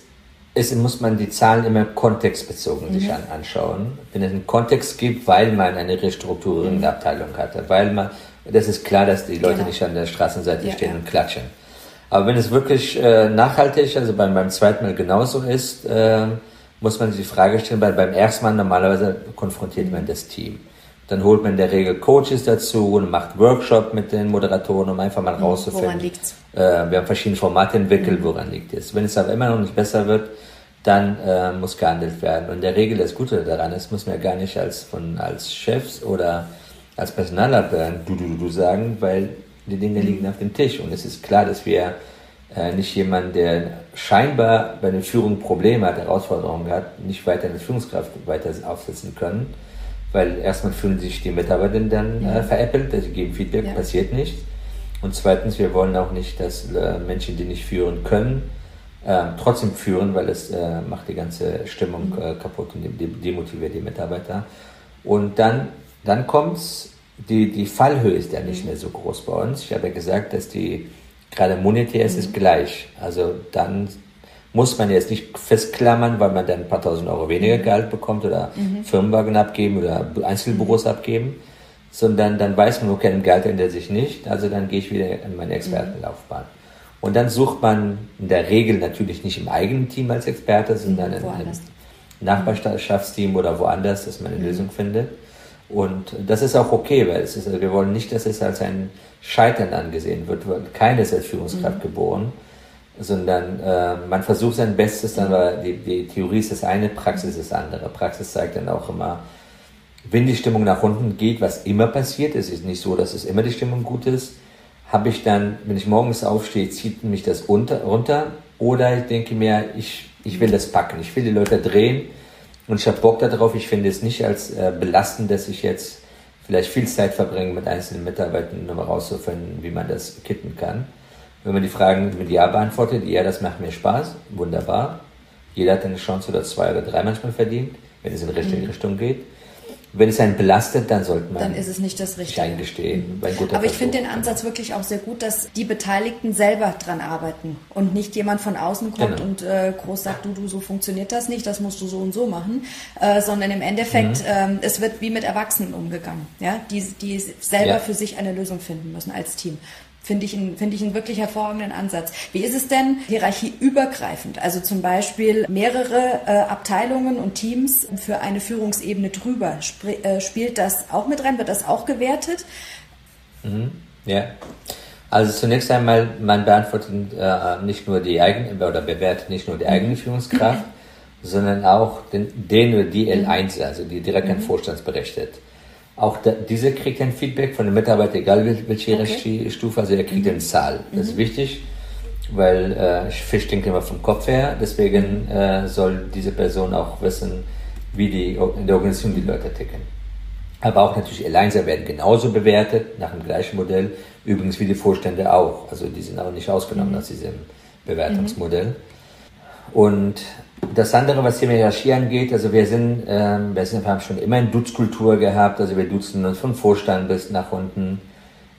es muss man die Zahlen immer kontextbezogen mhm. sich an, anschauen. Wenn es einen Kontext gibt, weil man eine Restrukturierung der Abteilung hatte, weil man, das ist klar, dass die Leute genau. nicht an der Straßenseite ja, stehen ja. und klatschen. Aber wenn es wirklich äh, nachhaltig, also beim, beim zweiten Mal genauso ist, äh, muss man sich die Frage stellen, weil beim ersten Mal normalerweise konfrontiert man das Team. Dann holt man in der Regel Coaches dazu und macht Workshop mit den Moderatoren, um einfach mal mhm, rauszufinden. Woran liegt's? Äh, wir haben verschiedene Formate entwickelt, mhm. woran liegt es. Wenn es aber immer noch nicht besser wird, dann äh, muss gehandelt werden. Und in der Regel das Gute daran ist, muss man ja gar nicht als, von, als Chefs oder als Personalleiter du, du, du sagen, weil die Dinge mhm. liegen auf dem Tisch. Und es ist klar, dass wir äh, nicht jemand, der scheinbar bei der Führung Probleme hat, Herausforderungen hat, nicht weiter als Führungskraft weiter aufsetzen können weil erstmal fühlen sich die Mitarbeiter dann ja. äh, veräppelt, also sie geben Feedback, ja. passiert nichts. Und zweitens, wir wollen auch nicht, dass äh, Menschen, die nicht führen können, äh, trotzdem führen, weil es äh, macht die ganze Stimmung mhm. Äh, kaputt und demotiviert die Mitarbeiter. Und dann, dann kommt's, die, die Fallhöhe ist ja nicht mhm. mehr so groß bei uns. Ich habe ja gesagt, dass die, gerade monetär ist es mhm. gleich. Also dann muss man jetzt nicht festklammern, weil man dann ein paar tausend Euro weniger mhm. Gehalt bekommt oder mhm. Firmenwagen abgeben oder Einzelbüros mhm. abgeben, sondern dann weiß man, okay, ein Gehalt ändert sich nicht, also dann gehe ich wieder in meine Expertenlaufbahn. Und dann sucht man in der Regel natürlich nicht im eigenen Team als Experte, sondern in einem Nachbarschaftsteam oder woanders, dass man eine mhm. Lösung findet. Und das ist auch okay, weil es ist, wir wollen nicht, dass es als ein Scheitern angesehen wird, weil keines als Führungskraft mhm. geboren sondern äh, man versucht sein Bestes, dann aber die, die Theorie ist das eine, Praxis ist das andere. Praxis zeigt dann auch immer, wenn die Stimmung nach unten geht, was immer passiert, es ist nicht so, dass es immer die Stimmung gut ist, habe ich dann, wenn ich morgens aufstehe, zieht mich das unter, runter oder ich denke mir, ich, ich will das packen, ich will die Leute drehen und ich habe Bock darauf, ich finde es nicht als äh, belastend, dass ich jetzt vielleicht viel Zeit verbringe mit einzelnen Mitarbeitern, um herauszufinden, wie man das kitten kann. Wenn man die Fragen mit Ja beantwortet, ja, das macht mir Spaß, wunderbar. Jeder hat eine Chance oder zwei oder drei manchmal verdient, wenn es in die richtige mhm. Richtung geht. Wenn es einen belastet, dann sollte man dann ist es nicht das Richtige. eingestehen. Mhm. Aber ich finde den Ansatz wirklich auch sehr gut, dass die Beteiligten selber dran arbeiten und nicht jemand von außen kommt genau. und äh, groß sagt, du, du, so funktioniert das nicht, das musst du so und so machen, äh, sondern im Endeffekt, mhm. ähm, es wird wie mit Erwachsenen umgegangen, ja, die, die selber ja. für sich eine Lösung finden müssen als Team. Finde ich, einen, finde ich einen wirklich hervorragenden Ansatz. Wie ist es denn hierarchieübergreifend? Also zum Beispiel mehrere äh, Abteilungen und Teams für eine Führungsebene drüber. Sp äh, spielt das auch mit rein? Wird das auch gewertet? Mhm. Ja. Also zunächst einmal, man beantwortet äh, nicht nur die eigene oder bewertet nicht nur die eigene. Führungskraft, sondern auch den, den oder die L1, also die direkt an. Vorstandsberechtigt. Auch da, dieser kriegt ein Feedback von dem Mitarbeiter, egal welche okay. Stufe, also er kriegt mhm. eine Zahl. Das mhm. ist wichtig, weil äh, Fisch denkt immer vom Kopf her, deswegen äh, soll diese Person auch wissen, wie die in der Organisation die Leute ticken. Aber auch natürlich Alliancer werden genauso bewertet, nach dem gleichen Modell, übrigens wie die Vorstände auch. Also die sind auch nicht ausgenommen mhm. aus diesem Bewertungsmodell. Mhm. Und das andere, was die Hierarchie angeht, also wir sind, ähm, wir, sind, wir haben schon immer eine Dutzkultur gehabt, also wir duzen uns vom Vorstand bis nach unten.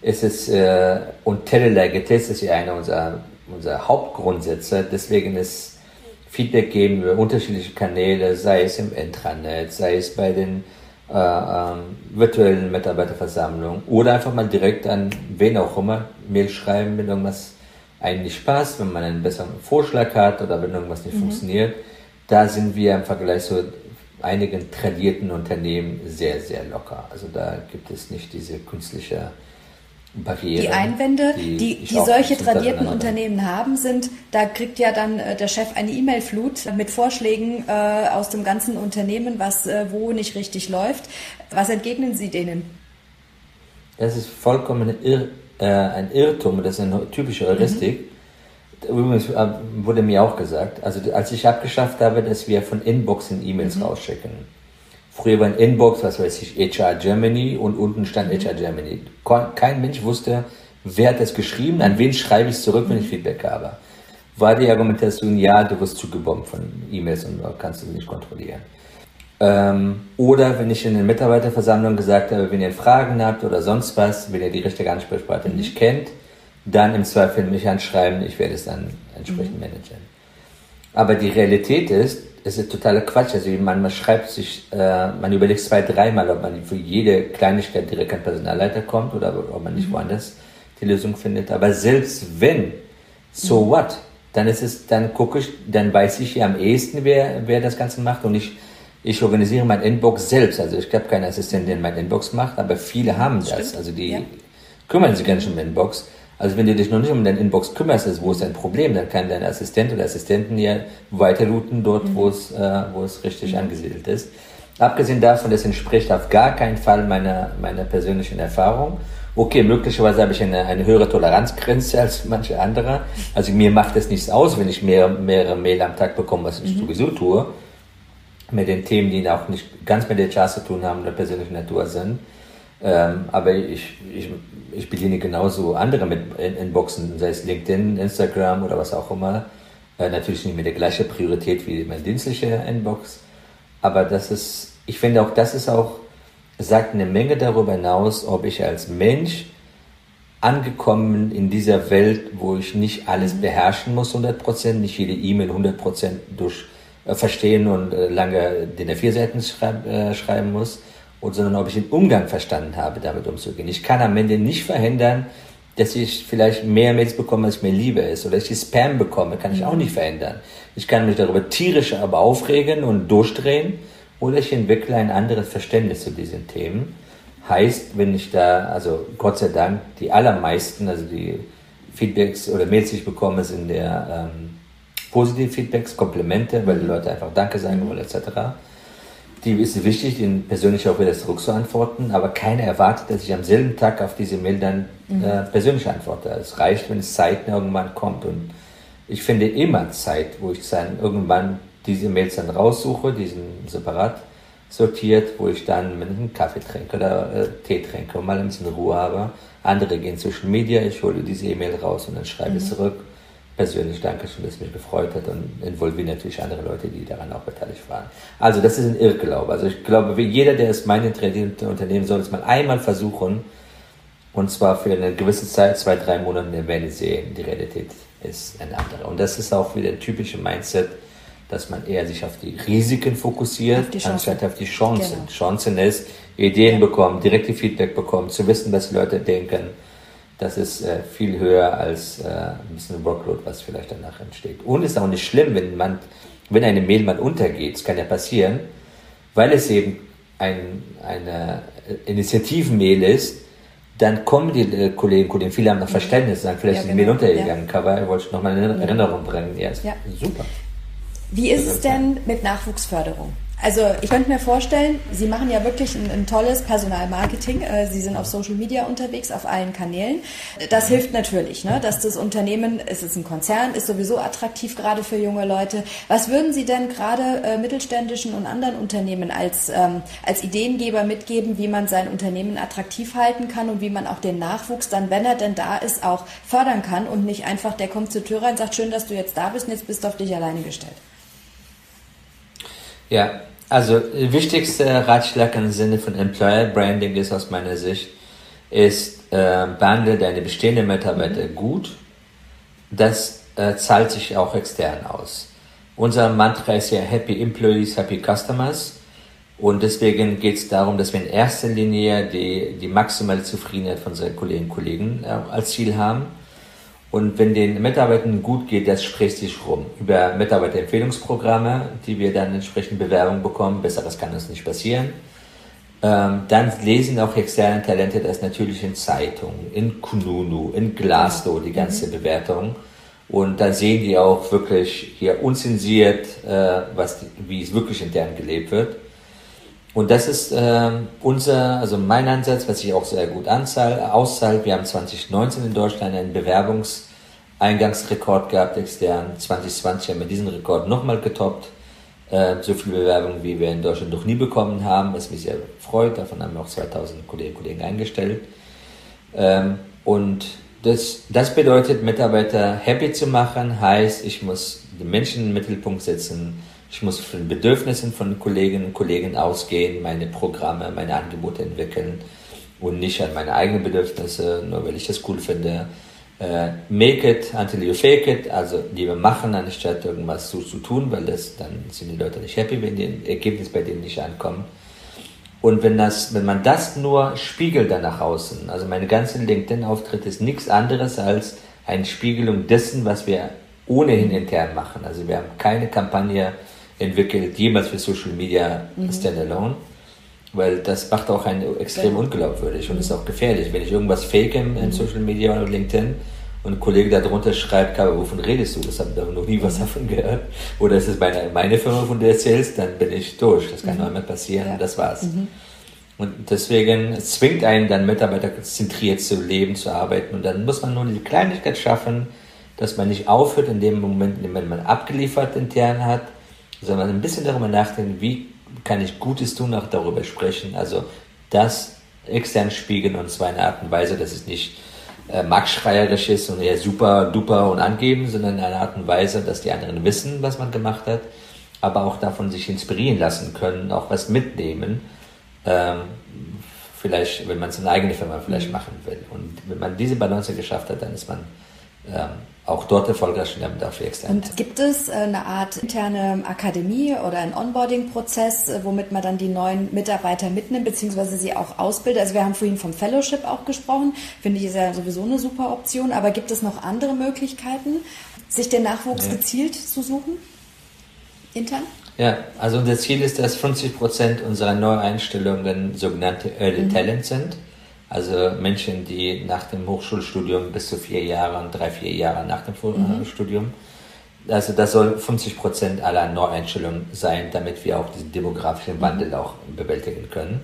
Es ist, äh, und Telelegitis ist ja einer unserer, unserer Hauptgrundsätze, deswegen ist Feedback geben über unterschiedliche Kanäle, sei es im Intranet, sei es bei den äh, ähm, virtuellen Mitarbeiterversammlungen oder einfach mal direkt an wen auch immer Mail schreiben, wenn irgendwas einen nicht passt, wenn man einen besseren Vorschlag hat oder wenn irgendwas nicht mhm. funktioniert da sind wir im Vergleich zu einigen tradierten Unternehmen sehr, sehr locker. Also da gibt es nicht diese künstliche Barriere. Die Einwände, die, die, die solche tradierten Unternehmen haben, sind, da kriegt ja dann äh, der Chef eine E-Mail-Flut mit Vorschlägen äh, aus dem ganzen Unternehmen, was äh, wo nicht richtig läuft. Was entgegnen Sie denen? Das ist vollkommen irr, äh, ein Irrtum, das ist eine typische Heuristik. Mhm Übrigens äh, wurde mir auch gesagt, also als ich abgeschafft habe, dass wir von Inbox in E-Mails mhm. rausschicken. Früher war ein Inbox, was weiß ich, HR Germany und unten stand mhm. HR Germany. Kein Mensch wusste, wer hat das geschrieben, an wen schreibe ich es zurück, wenn ich mhm. Feedback habe. War die Argumentation, ja, du wirst zugebombt von E-Mails und kannst du nicht kontrollieren. Ähm, oder wenn ich in der Mitarbeiterversammlung gesagt habe, wenn ihr Fragen habt oder sonst was, wenn ihr die richtige Ansprechpartnerin mhm. nicht kennt, dann im Zweifel mich anschreiben, ich werde es dann entsprechend mhm. managen. Aber die Realität ist, es ist totaler Quatsch. Also man, man schreibt sich, äh, man überlegt zwei, dreimal, ob man für jede Kleinigkeit direkt an Personalleiter kommt oder ob man nicht mhm. woanders die Lösung findet. Aber selbst wenn, so mhm. what? Dann ist es, dann gucke ich, dann weiß ich ja am ehesten, wer, wer das Ganze macht und ich, ich organisiere mein Inbox selbst. Also ich habe keine Assistentin, der mein Inbox macht, aber viele haben das. Stimmt. Also die ja. kümmern sich gar nicht um Inbox. Also wenn du dich noch nicht um deine Inbox kümmerst, ist, wo ist dein Problem, dann kann dein Assistent oder Assistenten ja weiterlooten dort, mhm. wo es, äh, wo es richtig mhm. angesiedelt ist. Abgesehen davon, das entspricht auf gar keinen Fall meiner, meiner persönlichen Erfahrung. Okay, möglicherweise habe ich eine, eine höhere Toleranzgrenze als manche andere. Also mir macht es nichts aus, wenn ich mehr, mehrere Mail am Tag bekomme, was ich mhm. sowieso tue. Mit den Themen, die auch nicht ganz mit der HR zu tun haben oder persönlichen Natur sind. Ähm, aber ich, ich, ich bediene genauso andere mit Inboxen, sei es LinkedIn, Instagram oder was auch immer. Äh, natürlich nicht mit der gleichen Priorität wie mein dienstlicher Inbox. Aber das ist, ich finde auch, das ist auch, sagt eine Menge darüber hinaus, ob ich als Mensch angekommen in dieser Welt, wo ich nicht alles mhm. beherrschen muss 100%, nicht jede E-Mail 100% durch verstehen und äh, lange den vier Seiten schreib, äh, schreiben muss, und, sondern ob ich den Umgang verstanden habe, damit umzugehen. Ich kann am Ende nicht verhindern, dass ich vielleicht mehr Mails bekomme, als mir lieber ist, oder dass ich Spam bekomme, kann ich auch nicht verändern. Ich kann mich darüber tierisch aber aufregen und durchdrehen, oder ich entwickle ein anderes Verständnis zu diesen Themen. Heißt, wenn ich da, also Gott sei Dank, die allermeisten, also die Feedbacks oder Mails, die ich bekomme, sind der ähm, positive Feedbacks, Komplimente, weil die Leute einfach Danke sagen wollen, etc die ist wichtig, ihnen persönlich auch wieder zurückzuantworten, aber keiner erwartet, dass ich am selben Tag auf diese Mail dann mhm. äh, persönlich antworte. Es reicht, wenn es Zeit irgendwann kommt. Und ich finde immer Zeit, wo ich dann irgendwann diese Mails dann raussuche, diesen separat sortiert, wo ich dann mit einem Kaffee trinke oder äh, Tee trinke und mal ein bisschen Ruhe habe. Andere gehen Social Media, ich hole diese E-Mail raus und dann schreibe mhm. ich zurück persönlich Dankeschön, dass es mich gefreut hat und involviert natürlich andere Leute, die daran auch beteiligt waren. Also das ist ein Irrglaube. Also ich glaube, wie jeder, der es meint, Unternehmen soll es mal einmal versuchen und zwar für eine gewisse Zeit, zwei, drei Monate, dann werden sie sehen, die Realität ist eine andere. Und das ist auch wieder ein typisches Mindset, dass man eher sich auf die Risiken fokussiert, auf anstatt auf die Chancen. Genau. Chancen ist, Ideen ja. bekommen, direkte Feedback bekommen, zu wissen, was die Leute denken das ist äh, viel höher als äh, ein bisschen Workload, was vielleicht danach entsteht. Und es ist auch nicht schlimm, wenn man, wenn eine Mail mal untergeht, das kann ja passieren, weil es eben ein, eine Initiativmail ist, dann kommen die äh, Kollegen, Kollegen, viele haben noch Verständnis, sagen, vielleicht ja, ist die Mail genau. untergegangen, ja. Cover, wollte ich nochmal in Erinnerung bringen. Ja, ja. super. Wie ist es denn mit Nachwuchsförderung? Also ich könnte mir vorstellen, Sie machen ja wirklich ein, ein tolles Personalmarketing. Äh, Sie sind auf Social Media unterwegs, auf allen Kanälen. Das hilft natürlich, ne? dass das Unternehmen, es ist ein Konzern, ist sowieso attraktiv gerade für junge Leute. Was würden Sie denn gerade äh, mittelständischen und anderen Unternehmen als, ähm, als Ideengeber mitgeben, wie man sein Unternehmen attraktiv halten kann und wie man auch den Nachwuchs dann, wenn er denn da ist, auch fördern kann und nicht einfach, der kommt zur Tür rein und sagt, schön, dass du jetzt da bist und jetzt bist du auf dich alleine gestellt. Ja, also wichtigste Ratschlag im Sinne von Employer Branding ist aus meiner Sicht, ist, äh, behandle deine bestehenden Mitarbeiter gut. Das äh, zahlt sich auch extern aus. Unser Mantra ist ja Happy Employees, Happy Customers. Und deswegen geht es darum, dass wir in erster Linie die, die maximale Zufriedenheit von unseren Kolleginnen und Kollegen äh, als Ziel haben und wenn den Mitarbeitern gut geht, das spricht sich rum. Über Mitarbeiterempfehlungsprogramme, die wir dann entsprechend Bewerbung bekommen. Besseres kann uns nicht passieren. Ähm, dann lesen auch externe Talente das natürlich in Zeitungen, in Kununu, in Glassdoor, die ganze mhm. Bewertung. Und da sehen die auch wirklich hier unzensiert, äh, was die, wie es wirklich intern gelebt wird. Und das ist äh, unser, also mein Ansatz, was sich auch sehr gut auszahlt. Wir haben 2019 in Deutschland einen Bewerbungseingangsrekord gehabt, extern. 2020 haben wir diesen Rekord nochmal getoppt. Äh, so viele Bewerbungen, wie wir in Deutschland noch nie bekommen haben, was mich sehr freut. Davon haben wir auch 2000 Kolleginnen und Kollegen eingestellt. Ähm, und das, das bedeutet, Mitarbeiter happy zu machen, heißt, ich muss den Menschen den Mittelpunkt setzen, Ich muss von den Bedürfnissen von Kolleginnen und Kollegen ausgehen, meine Programme, meine Angebote entwickeln und nicht an meine eigenen Bedürfnisse, nur weil ich das cool finde. Äh, make it until you fake it, also lieber machen, anstatt irgendwas so zu tun, weil das, dann sind die Leute nicht happy, wenn die Ergebnisse bei denen nicht ankommen. Und wenn, das, wenn man das nur spiegelt dann nach außen, also meine ganze LinkedIn-Auftritt ist nichts anderes als eine Spiegelung dessen, was wir ohnehin intern machen. Also wir haben keine Kampagne entwickelt, jemals für Social Media mhm. Standalone weil das macht auch einen extrem ja. unglaubwürdig und ist auch gefährlich. Wenn ich irgendwas fake in, in Social Media oder LinkedIn und ein Kollege darunter schreibt, wovon redest du? Das habe ich noch nie was davon gehört. Oder ist es meine, meine Firma, von der du erzählst, dann bin ich durch. Das kann mhm. einmal passieren ja. und das war's. Mhm. Und deswegen zwingt einen dann Mitarbeiter zentriert zu leben, zu arbeiten. Und dann muss man nur die Kleinigkeit schaffen, dass man nicht aufhört in dem Moment, in dem man abgeliefert intern hat, sondern ein bisschen darüber nachdenken, wie kann ich Gutes tun, auch darüber sprechen. Also das extern spiegeln und zwar in einer Art und Weise, dass es nicht äh, marktschreierisch ist und eher super, duper und angeben, sondern in einer Art und Weise, dass die anderen wissen, was man gemacht hat, aber auch davon sich inspirieren lassen können, auch was mitnehmen. Ähm, vielleicht, wenn man es in eine eigene Firma vielleicht mhm. machen will. Und wenn man diese Balance geschafft hat, dann ist man auch dort erfolgreich und damit auch für externe. Und gibt es äh, eine Art interne Akademie oder einen Onboarding-Prozess, äh, womit man dann die neuen Mitarbeiter mitnimmt, beziehungsweise sie auch ausbildet? Also wir haben vorhin vom Fellowship auch gesprochen, finde ich ist ja sowieso eine super Option, aber gibt es noch andere Möglichkeiten, sich den Nachwuchs ja. gezielt zu suchen? Intern? Ja, also unser Ziel ist, dass 50 Prozent unserer Neueinstellungen sogenannte Early mhm. Talent sind. Also Menschen, die nach dem Hochschulstudium bis zu vier Jahre und drei, vier Jahre nach dem mhm. Studium. Also das soll 50 Prozent aller Neueinstellungen sein, damit wir auch diesen demografischen Wandel auch bewältigen können.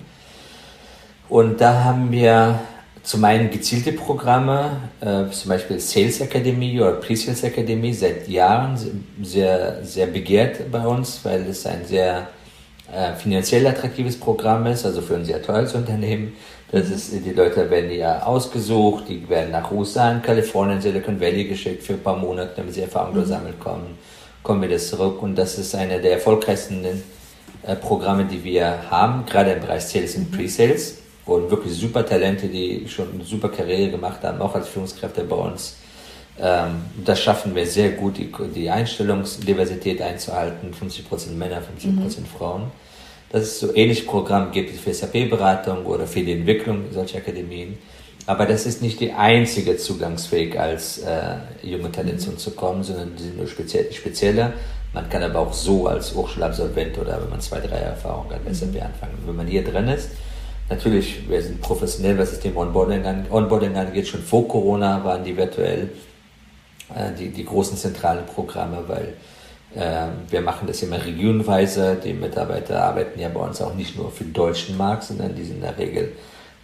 Und da haben wir zum einen gezielte Programme, äh, zum Beispiel Sales Academy oder Pre-Sales Academy, seit Jahren sehr, sehr begehrt bei uns, weil es ein sehr äh, finanziell attraktives Programm ist, also für ein sehr teures Unternehmen. Das ist, die Leute werden ja ausgesucht, die werden nach USA in Kalifornien, Silicon Valley geschickt für ein paar Monate, damit sie Erfahrung mhm. sammeln kommen, kommen wieder zurück. Und das ist eine der erfolgreichsten äh, Programme, die wir haben, gerade im Bereich Sales und mhm. Pre-Sales, wo wirklich super Talente, die schon eine super Karriere gemacht haben, auch als Führungskräfte bei uns. Ähm, das schaffen wir sehr gut, die, die Einstellungsdiversität einzuhalten, 50% Männer, 50% mhm. Frauen dass es so ähnliche Programme gibt für SAP-Beratung oder für die Entwicklung solcher Akademien. Aber das ist nicht die einzige Zugangsweg, als äh, junge Talente zu kommen, sondern die sind nur speziell, spezieller. Man kann aber auch so als Hochschulabsolvent oder wenn man zwei, drei Jahre Erfahrung hat, bei SAP anfangen. wenn man hier drin ist, natürlich, wir sind professionell, was das Thema Onboarding, an, Onboarding angeht. Schon vor Corona waren die virtuell äh, die, die großen zentralen Programme, weil wir machen das immer regionweise. Die Mitarbeiter arbeiten ja bei uns auch nicht nur für den deutschen Markt, sondern die sind in der Regel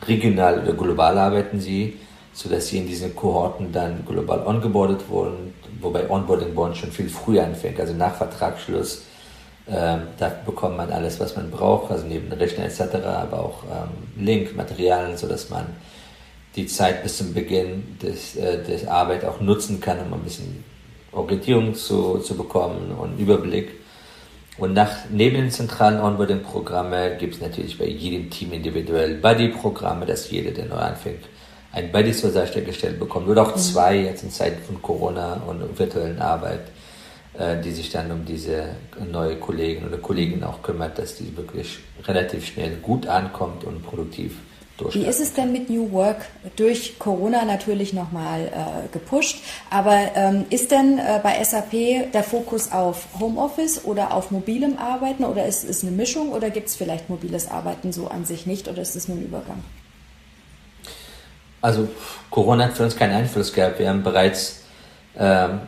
regional oder global arbeiten sie, sodass sie in diesen Kohorten dann global ongeboardet wurden, wobei Onboarding bei uns schon viel früher anfängt, also nach Vertragsschluss. Ähm, da bekommt man alles, was man braucht, also neben Rechner etc., aber auch ähm, Link, Materialien, sodass man die Zeit bis zum Beginn des, äh, des Arbeit auch nutzen kann, um ein bisschen Orientierung zu, zu bekommen und Überblick. Und nach, neben den zentralen Onboarding-Programme gibt es natürlich bei jedem Team individuell Buddy-Programme, dass jeder, der neu anfängt, ein Buddy zur Seite gestellt bekommt. Oder auch mhm. zwei jetzt in Zeiten von Corona und virtuellen Arbeit, äh, die sich dann um diese neue Kollegin oder Kollegin auch kümmert, dass die wirklich relativ schnell gut ankommt und produktiv wie ist es denn mit New Work? Durch Corona natürlich nochmal äh, gepusht, aber ähm, ist denn äh, bei SAP der Fokus auf Homeoffice oder auf mobilem Arbeiten oder ist es eine Mischung oder gibt es vielleicht mobiles Arbeiten so an sich nicht oder ist es nur ein Übergang? Also Corona hat für uns keinen Einfluss gehabt. Wir haben bereits ähm,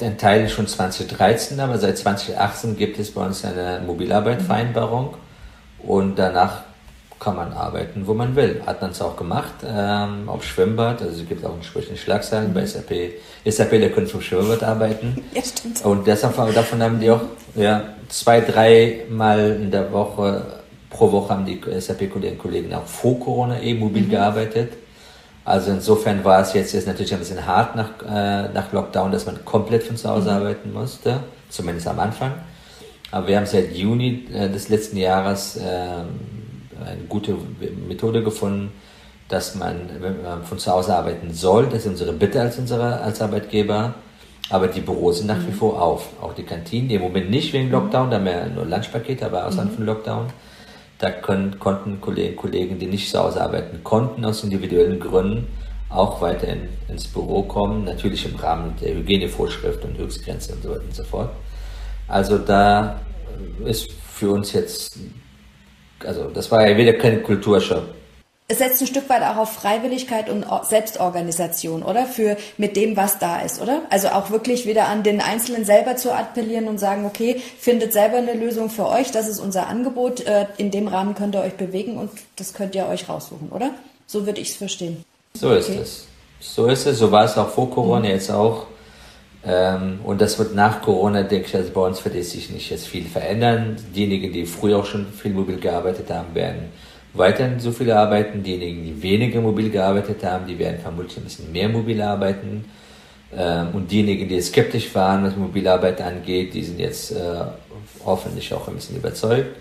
den Teil schon 2013, aber seit 2018 gibt es bei uns eine Mobilarbeitvereinbarung und danach kann man arbeiten, wo man will. Hat man es auch gemacht, ähm, auf Schwimmbad, also es gibt auch entsprechende Schlagzeilen bei SAP. SAP, der können vom Schwimmbad arbeiten. Ja, stimmt. Und deshalb, davon haben die auch ja, zwei, drei Mal in der Woche, pro Woche haben die SAP-Kolleginnen und Kollegen auch vor Corona eh mobil mhm. gearbeitet. Also insofern war es jetzt, jetzt natürlich ein bisschen hart nach, äh, nach Lockdown, dass man komplett von zu Hause mhm. arbeiten musste, zumindest am Anfang. Aber wir haben seit Juni äh, des letzten Jahres äh, eine gute Methode gefunden, dass man, wenn man von zu Hause arbeiten soll, das ist unsere Bitte als, unsere, als Arbeitgeber, aber die Büros sind nach wie mhm. vor auf. Auch die Kantinen, im Moment nicht wegen Lockdown, da haben wir nur Lunchpakete, aber außerhalb mhm. von Lockdown. Da können, konnten Kollegen, Kollegen, die nicht zu Hause arbeiten konnten, aus individuellen Gründen, auch weiterhin ins Büro kommen, natürlich im Rahmen der Hygienevorschrift und Höchstgrenze und so weiter und so fort. Also da ist für uns jetzt, also das war ja wieder kein Kulturschock. Es setzt ein Stück weit auch auf Freiwilligkeit und Selbstorganisation, oder? Für mit dem, was da ist, oder? Also auch wirklich wieder an den Einzelnen selber zu appellieren und sagen, okay, findet selber eine Lösung für euch, das ist unser Angebot, äh, in dem Rahmen könnt ihr euch bewegen und das könnt ihr euch raussuchen, oder? So würde ich es verstehen. So ist okay. es. So ist es, so war es auch vor Corona, mhm. jetzt auch. Ähm, und das wird nach Corona, denke ich, also bei uns wird es sich nicht jetzt viel verändern. Diejenigen, die früher auch schon viel mobil gearbeitet haben, werden weiterhin so viele arbeiten. Diejenigen, die weniger mobil gearbeitet haben, die werden vermutlich ein bisschen mehr mobil arbeiten. Ähm, und diejenigen, die skeptisch waren, was Mobilarbeit angeht, die sind jetzt äh, hoffentlich auch ein bisschen überzeugt.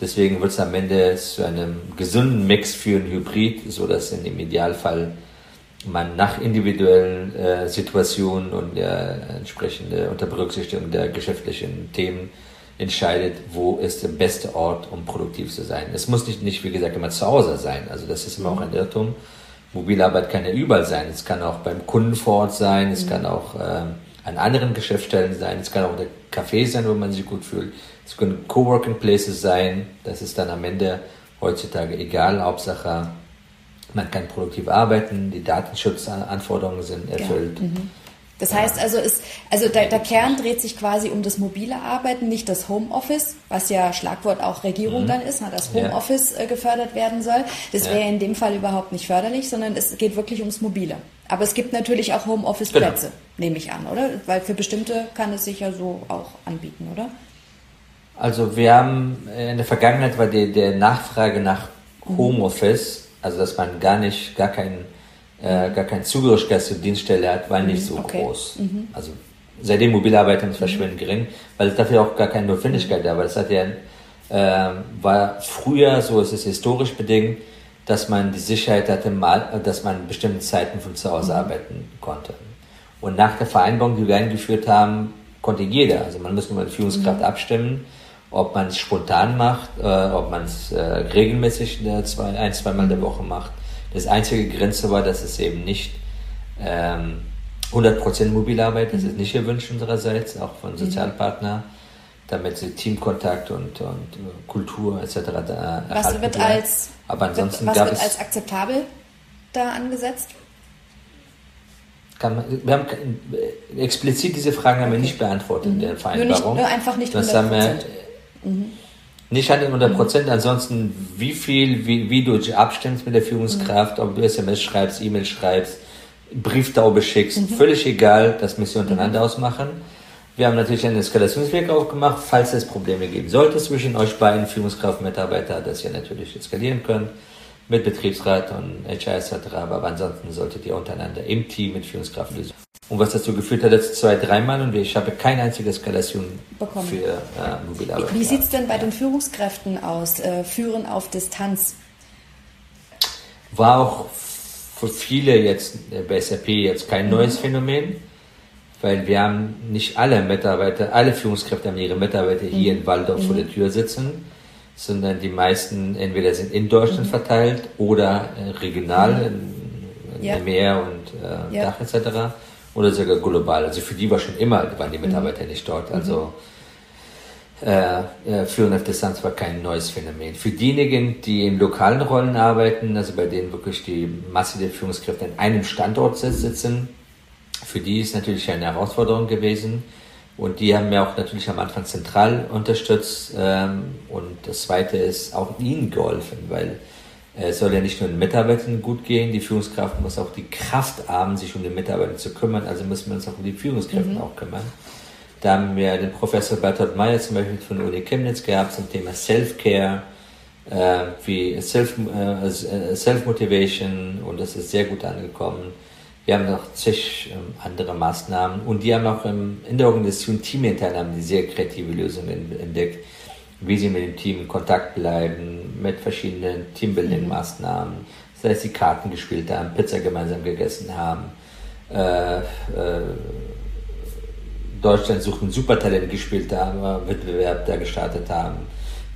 Deswegen wird es am Ende zu einem gesunden Mix führen, Hybrid, so dass in dem Idealfall man nach individuellen äh, Situationen und der entsprechende unter Berücksichtigung der geschäftlichen Themen entscheidet, wo ist der beste Ort, um produktiv zu sein. Es muss nicht, nicht wie gesagt, immer zu Hause sein. Also das ist immer auch ein Irrtum. Mobilarbeit kann ja überall sein. Es kann auch beim Kunden vor Ort sein. Es mhm. kann auch ähm, an anderen Geschäftsstellen sein. Es kann auch der Café sein, wo man sich gut fühlt. Es können Coworking Places sein. Das ist dann am Ende heutzutage egal. Hauptsache, man kann produktiv arbeiten. Die Datenschutzanforderungen sind erfüllt. Ja. Mhm. Das heißt also, ist, also der, der, Kern dreht sich quasi um das mobile Arbeiten, nicht das Homeoffice, was ja Schlagwort auch Regierung mhm. dann ist, dass Homeoffice ja. Äh, gefördert werden soll. Das wäre in dem Fall überhaupt nicht förderlich, sondern es geht wirklich ums Mobile. Aber es gibt natürlich auch Homeoffice-Plätze, genau. nehme ich an, oder? Weil für bestimmte kann es sich ja so auch anbieten, oder? Also wir haben in der Vergangenheit war die, der Nachfrage nach mhm. Homeoffice, also dass man gar nicht, gar keinen äh, gar keinen Zugehörigkeit zur Dienststelle hat, war nicht so okay. groß. Mhm. Also seitdem Mobilarbeiter ist verschwindend mhm. gering, weil es dafür auch gar keine Notwendigkeit da war. Das hat ja, äh, war früher, so ist es historisch bedingt, dass man die Sicherheit hatte, mal, dass man bestimmte Zeiten von zu Hause mhm. arbeiten konnte. Und nach der Vereinbarung, die wir eingeführt haben, konnte jeder, also man muss nur mit Führungskraft mhm. abstimmen, ob man es spontan macht, äh, ob man es äh, regelmäßig äh, zwei, ein, zweimal der Woche macht das einzige Grenze war, dass es eben nicht ähm, 100% Mobilarbeit, das ist nicht erwünscht unsererseits, auch von mhm. Sozialpartnern, damit sie Teamkontakt und, und Kultur etc. Da was wird als, Aber ansonsten was gab wird als akzeptabel da angesetzt? Man, wir haben explizit diese Fragen haben wir nicht beantwortet in der Vereinbarung. Nur, nicht, nur einfach nicht 100%. Das haben wir, mhm. Nicht an den 100 Prozent, ansonsten wie viel, wie, wie du dich abstimmst mit der Führungskraft, mhm. ob du SMS schreibst, E-Mail schreibst, Brieftaube schickst, mhm. völlig egal, das müssen wir untereinander mhm. ausmachen. Wir haben natürlich einen Eskalationsweg aufgemacht, falls es Probleme geben sollte zwischen euch beiden, Führungskraft, und Mitarbeiter, dass ihr natürlich eskalieren könnt mit Betriebsrat und HR etc. Aber ansonsten solltet ihr untereinander im Team mit Führungskraft lösen. Und was dazu geführt hat, jetzt zwei, dreimal und ich habe keine einzige Eskalation bekommen für äh, Mobilarbeit. Wie sieht es denn bei den Führungskräften aus? Äh, Führen auf Distanz? War auch für viele jetzt äh, bei SAP jetzt kein mhm. neues Phänomen, weil wir haben nicht alle Mitarbeiter, alle Führungskräfte haben ihre Mitarbeiter mhm. hier in Waldorf mhm. vor der Tür sitzen, sondern die meisten entweder sind in Deutschland mhm. verteilt oder äh, regional mhm. in, in ja. Meer und äh, ja. Dach etc oder sogar global. Also für die war schon immer, waren die mhm. Mitarbeiter mhm. nicht dort. Also äh, äh, Führen auf Distanz war kein neues Phänomen. Für diejenigen, die in lokalen Rollen arbeiten, also bei denen wirklich die Masse der Führungskräfte an einem Standort sitzen, für die ist natürlich eine Herausforderung gewesen. Und die haben mir auch natürlich am Anfang zentral unterstützt. Ähm, und das Zweite ist auch ihnen geholfen, weil es soll ja nicht nur den Mitarbeitern gut gehen, die Führungskraft muss auch die Kraft haben, sich um die Mitarbeiter zu kümmern, also müssen wir uns auch um die Führungskräfte mhm. auch kümmern. Da haben wir den Professor Bertolt Meyer zum Beispiel von der Uni Chemnitz gehabt zum Thema Self-Care, äh, wie Self, äh, Self-Motivation und das ist sehr gut angekommen. Wir haben noch zig ähm, andere Maßnahmen und die haben auch ähm, in der Organisation teamintern haben die sehr kreative Lösungen entdeckt, wie sie mit dem Team in Kontakt bleiben, mit verschiedenen Teambuilding-Maßnahmen, sei es die Karten gespielt haben, Pizza gemeinsam gegessen haben, äh, äh, Deutschland sucht ein Supertalent gespielt haben, Wettbewerb da gestartet haben,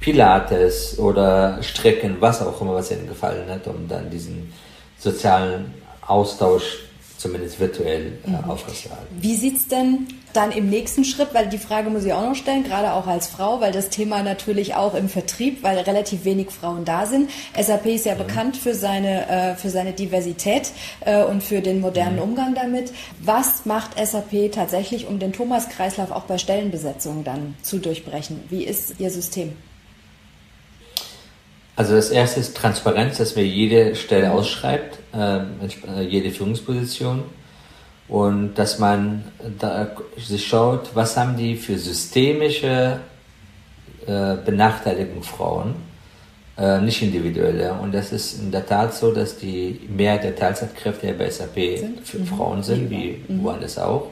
Pilates oder Strecken, was auch immer, was ihnen gefallen hat, um dann diesen sozialen Austausch zumindest virtuell äh, mhm. aufrechterhalten. Wie sieht es denn dann im nächsten Schritt, weil die Frage muss ich auch noch stellen, gerade auch als Frau, weil das Thema natürlich auch im Vertrieb, weil relativ wenig Frauen da sind. SAP ist ja mhm. bekannt für seine, äh, für seine Diversität äh, und für den modernen mhm. Umgang damit. Was macht SAP tatsächlich, um den Thomas-Kreislauf auch bei Stellenbesetzungen dann zu durchbrechen? Wie ist Ihr System? Also das erste ist Transparenz, dass wir jede Stelle ausschreibt, ähm, äh, jede Führungsposition und dass man da sich schaut, was haben die für systemische äh, Benachteiligungen Frauen, äh, nicht individuelle. Und das ist in der Tat so, dass die Mehrheit der Teilzeitkräfte bei SAP sind? für mhm. Frauen sind, wie mhm. woanders auch.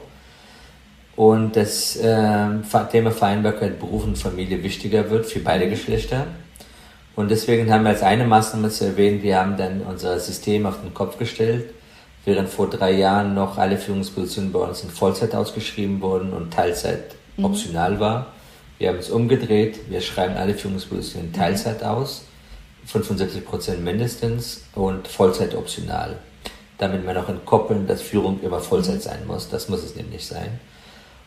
Und das äh, Thema Vereinbarkeit Beruf und Familie wichtiger wird für beide Geschlechter. Und deswegen haben wir als eine Maßnahme zu erwähnen, wir haben dann unser System auf den Kopf gestellt, während vor drei Jahren noch alle Führungspositionen bei uns in Vollzeit ausgeschrieben wurden und Teilzeit mhm. optional war. Wir haben es umgedreht, wir schreiben alle Führungspositionen in mhm. Teilzeit aus, 75 Prozent mindestens und Vollzeit optional. Damit wir noch entkoppeln, dass Führung immer Vollzeit mhm. sein muss. Das muss es nämlich sein.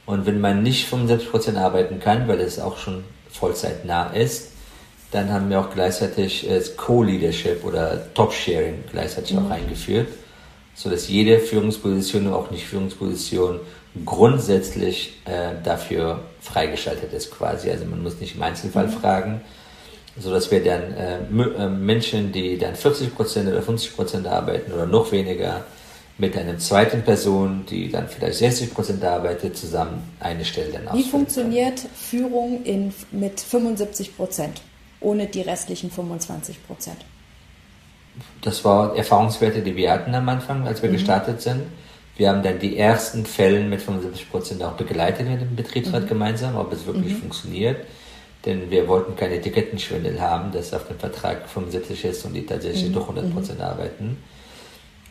Und wenn man nicht 75 Prozent arbeiten kann, weil es auch schon Vollzeit nah ist, dann haben wir auch gleichzeitig äh, Co-Leadership oder Top-Sharing gleichzeitig mhm. auch eingeführt, sodass jede Führungsposition und auch nicht Führungsposition grundsätzlich äh, dafür freigeschaltet ist quasi. Also man muss nicht im Einzelfall mhm. fragen, sodass wir dann äh, äh Menschen, die dann 40% oder 50% arbeiten oder noch weniger, mit einer zweiten Person, die dann vielleicht 60% arbeitet, zusammen eine Stelle dann Wie funktioniert kann. Führung in, mit 75%? ohne die restlichen 25 Prozent. Das war Erfahrungswerte, die wir hatten am Anfang, als wir mhm. gestartet sind. Wir haben dann die ersten Fälle mit 75 Prozent auch begleitet mit dem Betriebsrat mhm. gemeinsam, ob es wirklich mhm. funktioniert. Denn wir wollten keine Etikettenschwindel haben, dass auf dem Vertrag 75 ist und die tatsächlich mhm. doch 100 Prozent mhm. arbeiten.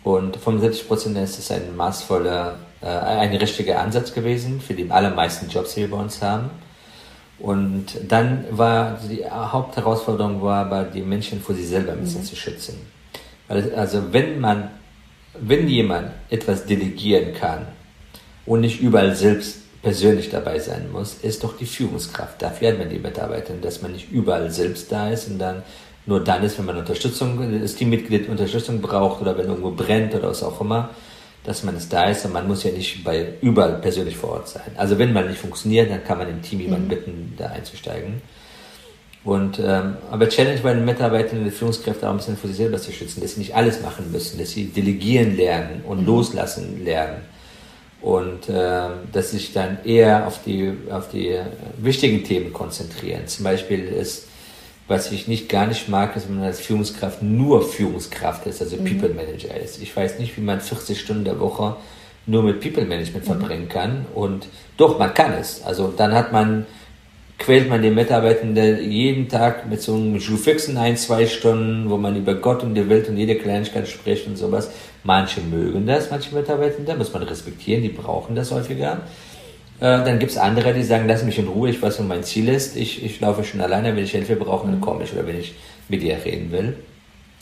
Und 75 Prozent ist es ein maßvoller, äh, ein richtiger Ansatz gewesen für die allermeisten Jobs, die wir bei uns haben. Und dann war die Hauptherausforderung war aber die Menschen vor sich selber ein bisschen mhm. zu schützen. Also wenn man, wenn jemand etwas delegieren kann und nicht überall selbst persönlich dabei sein muss, ist doch die Führungskraft. Dafür hat man die Mitarbeiter, dass man nicht überall selbst da ist und dann nur dann ist, wenn man Unterstützung, das Teammitglied Unterstützung braucht oder wenn irgendwo brennt oder was auch immer, dass man es da ist und man muss ja nicht bei überall persönlich vor Ort sein. Also wenn man nicht funktioniert, dann kann man im Team jemanden mhm. bitten, da einzusteigen. Und ähm, aber Challenge bei den Mitarbeitern und den Führungskräften auch ein bisschen vor sich selber zu schützen, dass sie nicht alles machen müssen, dass sie delegieren lernen und mhm. loslassen lernen und äh, dass sie sich dann eher auf die auf die wichtigen Themen konzentrieren. Zum Beispiel ist was ich nicht gar nicht mag, ist, wenn man als Führungskraft nur Führungskraft ist, also mhm. People Manager ist. Ich weiß nicht, wie man 40 Stunden der Woche nur mit People Management mhm. verbringen kann. Und doch, man kann es. Also dann hat man, quält man den Mitarbeitern jeden Tag mit so einem Schuhfixen ein, zwei Stunden, wo man über Gott und die Welt und jede Kleinigkeit spricht und sowas. Manche mögen das, manche Mitarbeiter, da muss man respektieren, die brauchen das häufiger. Äh, dann gibt es andere, die sagen, lass mich in Ruhe, ich weiß, was mein Ziel ist. Ich, ich laufe schon alleine, wenn ich Hilfe brauche, dann komme ich oder wenn ich mit dir reden will.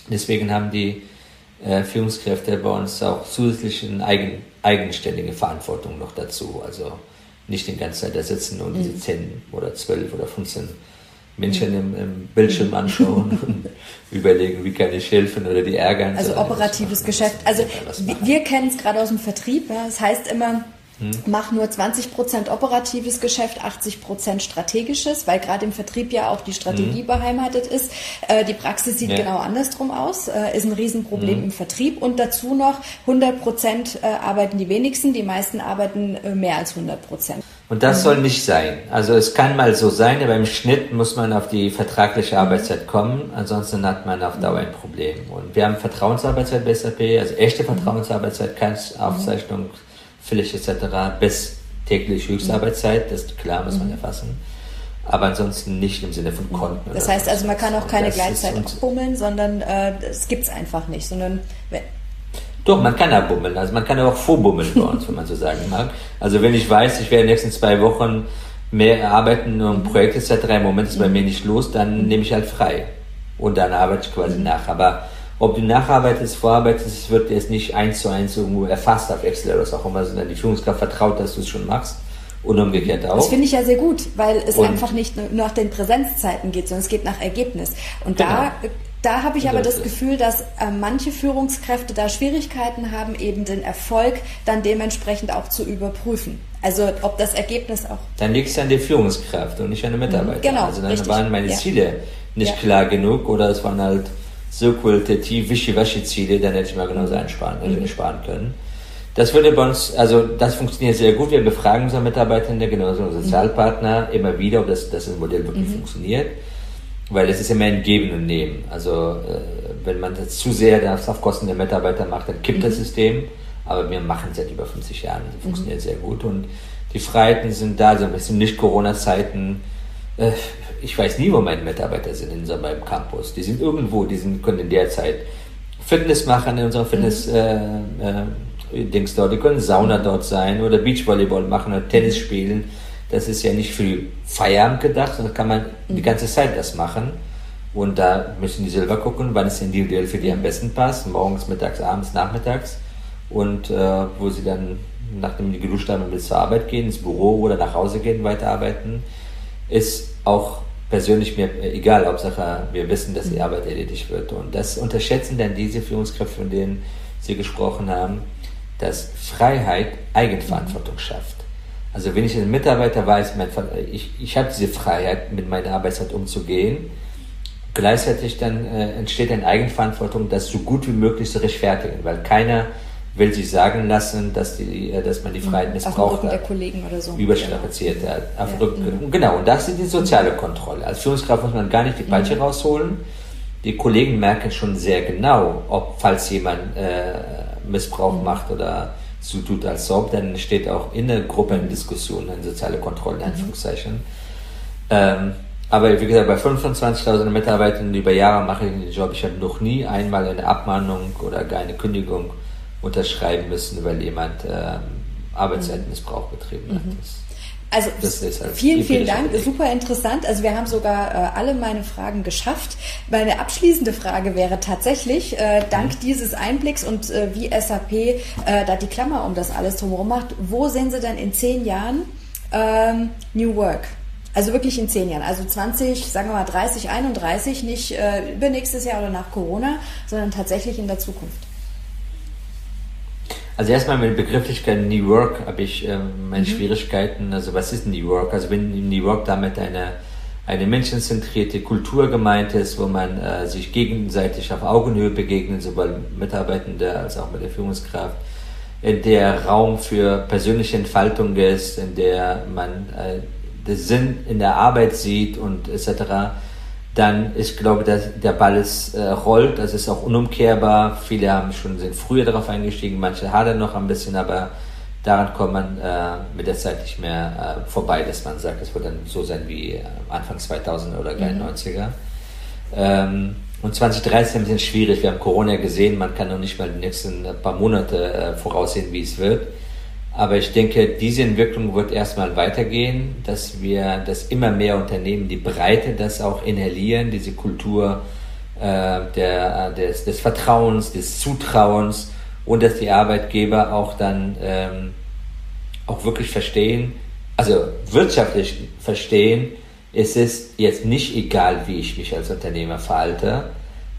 Deswegen haben die äh, Führungskräfte bei uns auch zusätzlich eine eigen, eigenständige Verantwortung noch dazu. Also nicht die ganze Zeit da sitzen und diese 10 mhm. oder 12 oder 15 Menschen mhm. im, im, Bildschirm mhm. anschauen und überlegen, wie kann ich helfen oder die ärgern. Also operatives Geschäft. Also wir, wir kennen es gerade aus dem Vertrieb. Ja. Das heißt immer, Mach nur 20 Prozent operatives Geschäft, 80 Prozent strategisches, weil gerade im Vertrieb ja auch die Strategie mhm. beheimatet ist. Äh, die Praxis sieht ja. genau andersrum aus, äh, ist ein Riesenproblem mhm. im Vertrieb und dazu noch 100 Prozent äh, arbeiten die wenigsten, die meisten arbeiten äh, mehr als 100 Prozent. Und das mhm. soll nicht sein. Also es kann mal so sein, aber im Schnitt muss man auf die vertragliche Arbeitszeit kommen, ansonsten hat man auf Dauer ein Problem. Und wir haben Vertrauensarbeitszeit bei SAP, also echte mhm. Vertrauensarbeitszeit, keine Aufzeichnung. Pflicht etc. bis täglich Höchstarbeitszeit, das ist klar, muss man mhm. erfassen. Aber ansonsten nicht im Sinne von Konten. Das heißt also, man kann auch keine Gleitzeit abbummeln, sondern äh, es gibt es einfach nicht, sondern doch, man kann abbummeln. Also man kann auch vorbummeln bei uns, wenn man so sagen mag. Also wenn ich weiß, ich werde in den nächsten zwei Wochen mehr arbeiten und ein Projekt ist seit drei Momente ist bei mir nicht los, dann nehme ich halt frei. Und dann arbeite ich quasi nach. Aber ob du nacharbeitest, vorarbeitest, es wird jetzt nicht eins zu eins irgendwo erfasst auf Excel oder was auch immer, sondern die Führungskraft vertraut, dass du es schon machst. Und umgekehrt auch. Das finde ich ja sehr gut, weil es und einfach nicht nur nach den Präsenzzeiten geht, sondern es geht nach Ergebnis. Und genau. da da habe ich aber das Gefühl, dass äh, manche Führungskräfte da Schwierigkeiten haben, eben den Erfolg dann dementsprechend auch zu überprüfen. Also ob das Ergebnis auch. Dann liegt es an der Führungskraft und nicht an der mhm. Mitarbeiter. Genau. Also dann richtig. waren meine ja. Ziele nicht ja. klar genug oder es waren halt so qualitativ Wischiwaschi-Ziele, dann hätte ich mal genauso einsparen, also mhm. sparen können. Das würde bei uns, also das funktioniert sehr gut. Wir befragen unsere Mitarbeitende, genauso unsere Sozialpartner, mhm. immer wieder, ob das, das Modell wirklich mhm. funktioniert. Weil es ist immer ein Geben und Nehmen. Also äh, wenn man das zu sehr das auf Kosten der Mitarbeiter macht, dann kippt mhm. das System. Aber wir machen es seit über 50 Jahren. Das funktioniert mhm. sehr gut. Und die Freiheiten sind da, so ein bisschen nicht Corona-Zeiten. Äh, ich weiß nie, wo meine Mitarbeiter sind in unserem Campus. Die sind irgendwo, die sind, können in der Zeit Fitness machen in unserem Fitness mhm. äh, äh, Dings dort, die können Sauna dort sein oder Beachvolleyball machen oder Tennis spielen. Das ist ja nicht für Feierabend gedacht, sondern kann man die mhm. ganze Zeit das machen. Und da müssen die selber gucken, wann es individuell für die am besten passt. Morgens, mittags, abends, nachmittags. Und äh, wo sie dann, nachdem die geduscht haben, bis zur Arbeit gehen, ins Büro oder nach Hause gehen, weiterarbeiten, ist auch persönlich mir egal, Hauptsache wir wissen, dass die mhm. Arbeit erledigt wird. Und das unterschätzen dann diese Führungskräfte, von denen Sie gesprochen haben, dass Freiheit Eigenverantwortung schafft. Also wenn ich als Mitarbeiter weiß, mein, ich, ich habe diese Freiheit, mit meiner Arbeitszeit umzugehen, gleichzeitig dann äh, entsteht eine Eigenverantwortung, das so gut wie möglich zu rechtfertigen, weil keiner will sich sagen lassen, dass, die, äh, dass man die Freiheit mhm. missbraucht hat, der Kollegen oder so. überstrapaziert genau. hat. Auf ja. Mhm. Genau, und das ist die soziale Kontrolle. Als Führungskraft muss man gar nicht die Peitsche mhm. rausholen. Die Kollegen merken schon sehr genau, ob falls jemand äh, Missbrauch mhm. macht oder so tut, als ob, dann steht auch in der Gruppe in Diskussion eine soziale Kontrolle, in mhm. Anführungszeichen. Mhm. Ähm, aber wie gesagt, bei 25.000 Mitarbeitern über Jahre mache ich den Job. Ich habe noch nie einmal eine Abmahnung oder gar eine Kündigung unterschreiben müssen, weil jemand ähm, Arbeitszeitmissbrauch betrieben hat. Mhm. Also halt vielen, vielen Dank. Super interessant. Also wir haben sogar äh, alle meine Fragen geschafft. Meine abschließende Frage wäre tatsächlich, äh, dank mhm. dieses Einblicks und äh, wie SAP äh, da die Klammer um das alles drumherum macht, wo sehen Sie denn in zehn Jahren ähm, New Work? Also wirklich in zehn Jahren. Also 20, sagen wir mal 30, 31, nicht äh, übernächstes Jahr oder nach Corona, sondern tatsächlich in der Zukunft. Also erstmal mit der Begrifflichkeit New Work habe ich äh, meine mhm. Schwierigkeiten. Also was ist New Work? Also wenn New Work damit eine, eine menschenzentrierte Kultur gemeint ist, wo man äh, sich gegenseitig auf Augenhöhe begegnet, sowohl Mitarbeitende als auch mit der Führungskraft, in der Raum für persönliche Entfaltung ist, in der man äh, den Sinn in der Arbeit sieht und etc., dann ich glaube, dass der Ball ist, äh, rollt, das ist auch unumkehrbar. Viele haben schon sind früher darauf eingestiegen, manche hadern noch ein bisschen, aber daran kommt man äh, mit der Zeit nicht mehr äh, vorbei, dass man sagt, es wird dann so sein wie äh, Anfang 2000 oder gar mhm. 90er. Ähm, und 2030 ist ein bisschen schwierig. Wir haben Corona gesehen, man kann noch nicht mal die nächsten paar Monate äh, voraussehen, wie es wird. Aber ich denke, diese Entwicklung wird erstmal weitergehen, dass wir, dass immer mehr Unternehmen die Breite das auch inhalieren, diese Kultur äh, der, des, des Vertrauens, des Zutrauens und dass die Arbeitgeber auch dann ähm, auch wirklich verstehen, also wirtschaftlich verstehen, es ist jetzt nicht egal, wie ich mich als Unternehmer verhalte,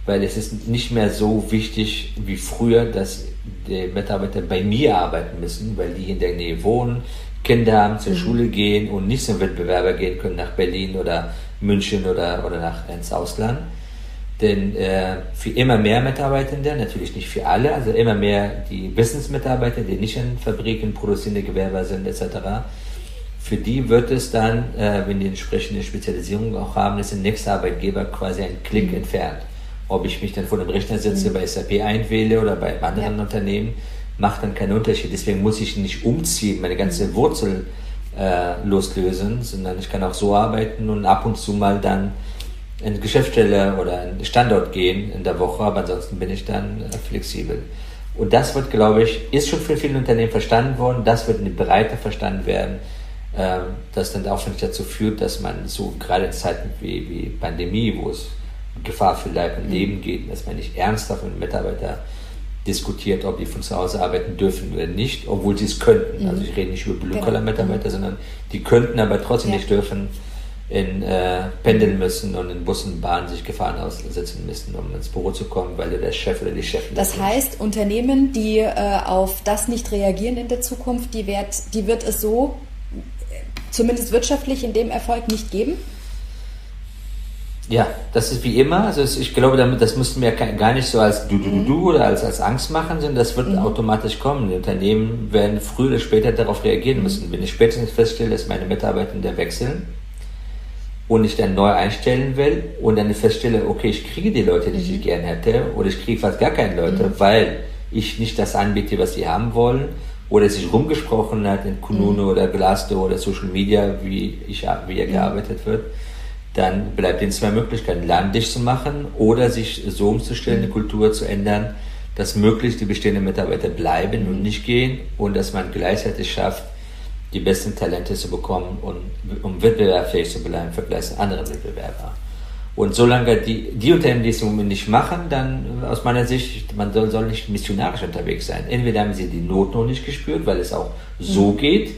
weil es ist nicht mehr so wichtig wie früher, dass die Mitarbeiter bei mir arbeiten müssen, weil die in der Nähe wohnen, Kinder haben, zur mhm. Schule gehen und nicht zum Wettbewerber gehen können nach Berlin oder München oder, oder nach, ins Ausland. Denn äh, für immer mehr Mitarbeitende, natürlich nicht für alle, also immer mehr die Wissensmitarbeiter, die nicht in Fabriken produzierende Gewerber sind etc., für die wird es dann, äh, wenn die entsprechende Spezialisierung auch haben, ist der nächste Arbeitgeber quasi ein Klick mhm. entfernt. Ob ich mich dann vor dem Rechner sitze, mhm. bei SAP einwähle oder bei anderen ja. Unternehmen, macht dann keinen Unterschied. Deswegen muss ich nicht umziehen, meine ganze mhm. Wurzel äh, loslösen, sondern ich kann auch so arbeiten und ab und zu mal dann in Geschäftsstelle oder einen Standort gehen in der Woche, aber ansonsten bin ich dann äh, flexibel. Und das wird, glaube ich, ist schon für viele Unternehmen verstanden worden, das wird in der Breite verstanden werden, äh, das dann auch nicht dazu führt, dass man so gerade in Zeiten wie, wie Pandemie, wo es Gefahr für Leib und Leben geht, dass man nicht ernsthaft mit Mitarbeitern diskutiert, ob die von zu Hause arbeiten dürfen oder nicht, obwohl sie es könnten. Mhm. Also ich rede nicht über Blue-Collar-Mitarbeiter, genau. sondern die könnten aber trotzdem ja. nicht dürfen in äh, pendeln müssen und in Bussen und Bahnen sich Gefahren aussetzen müssen, um ins Büro zu kommen, weil der Chef oder die Chefin. Das heißt, Unternehmen, die äh, auf das nicht reagieren in der Zukunft, die wird, die wird es so zumindest wirtschaftlich in dem Erfolg nicht geben? Ja, das ist wie immer. Also ich glaube, damit, das müssten wir gar nicht so als du, du, du, du oder als, als Angst machen, sondern das wird mhm. automatisch kommen. Die Unternehmen werden früher oder später darauf reagieren mhm. müssen. Wenn ich spätestens feststelle, dass meine Mitarbeiter wechseln und ich dann neu einstellen will und dann feststelle, okay, ich kriege die Leute, die mhm. ich gerne hätte, oder ich kriege fast gar keine Leute, mhm. weil ich nicht das anbiete, was sie haben wollen, oder sich rumgesprochen hat in Kununu mhm. oder Glassdoor oder Social Media, wie ich wie er gearbeitet wird dann bleibt ihnen zwei Möglichkeiten, Laden dicht zu machen oder sich so umzustellen, die Kultur zu ändern, dass möglichst die bestehenden Mitarbeiter bleiben und nicht gehen und dass man gleichzeitig schafft, die besten Talente zu bekommen und um wettbewerbsfähig zu bleiben im Vergleich zu anderen Wettbewerbern. Und solange die, die Unternehmen, die es im Moment nicht machen, dann aus meiner Sicht, man soll, soll nicht missionarisch unterwegs sein. Entweder haben sie die Not noch nicht gespürt, weil es auch so mhm. geht,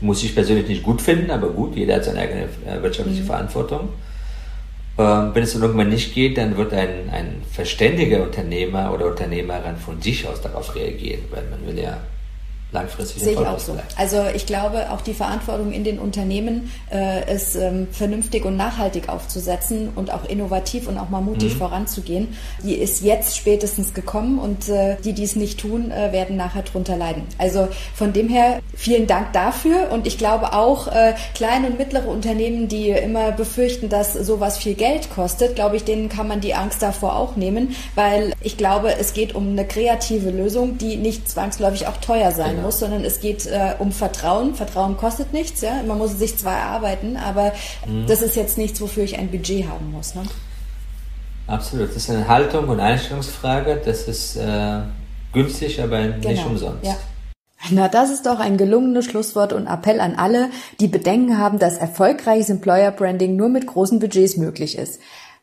muss ich persönlich nicht gut finden, aber gut, jeder hat seine eigene äh, wirtschaftliche mhm. Verantwortung. Ähm, wenn es dann irgendwann nicht geht, dann wird ein, ein verständiger Unternehmer oder Unternehmerin von sich aus darauf reagieren, weil man will ja langfristig Sehe ich auch so. Also ich glaube, auch die Verantwortung in den Unternehmen äh, ist ähm, vernünftig und nachhaltig aufzusetzen und auch innovativ und auch mal mutig mhm. voranzugehen. Die ist jetzt spätestens gekommen und äh, die, die es nicht tun, äh, werden nachher drunter leiden. Also von dem her vielen Dank dafür und ich glaube auch äh, kleine und mittlere Unternehmen, die immer befürchten, dass sowas viel Geld kostet, glaube ich, denen kann man die Angst davor auch nehmen, weil ich glaube, es geht um eine kreative Lösung, die nicht zwangsläufig auch teuer sein genau. muss, sondern es geht äh, um Vertrauen. Vertrauen kostet nichts, ja. Man muss sich zwar erarbeiten, aber mhm. das ist jetzt nichts, wofür ich ein Budget haben muss. Ne? Absolut. Das ist eine Haltung und Einstellungsfrage. Das ist äh, günstig, aber nicht genau. umsonst. Ja. Na, das ist doch ein gelungenes Schlusswort und Appell an alle, die Bedenken haben, dass erfolgreiches Employer Branding nur mit großen Budgets möglich ist.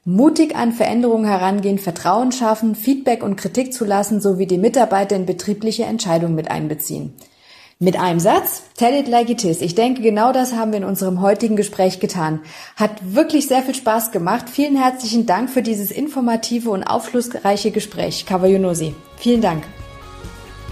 Mutig an Veränderungen herangehen, Vertrauen schaffen, Feedback und Kritik zulassen sowie die Mitarbeiter in betriebliche Entscheidungen mit einbeziehen. Mit einem Satz, tell it like it is. Ich denke, genau das haben wir in unserem heutigen Gespräch getan. Hat wirklich sehr viel Spaß gemacht. Vielen herzlichen Dank für dieses informative und aufschlussreiche Gespräch, Kawayunosi. Vielen Dank.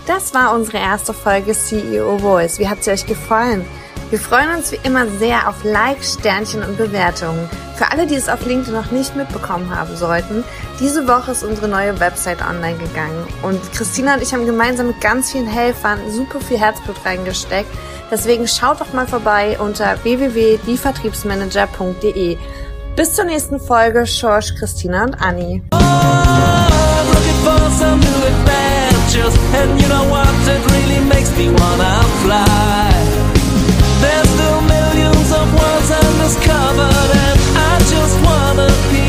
Das war unsere erste Folge CEO Voice. Wie hat sie euch gefallen? Wir freuen uns wie immer sehr auf Likes, Sternchen und Bewertungen. Für alle, die es auf LinkedIn noch nicht mitbekommen haben sollten, diese Woche ist unsere neue Website online gegangen und Christina und ich haben gemeinsam mit ganz vielen Helfern super viel Herzblut reingesteckt. Deswegen schaut doch mal vorbei unter www.dievertriebsmanager.de. Bis zur nächsten Folge, Schorsch, Christina und Anni. Oh, just covered and I just wanna be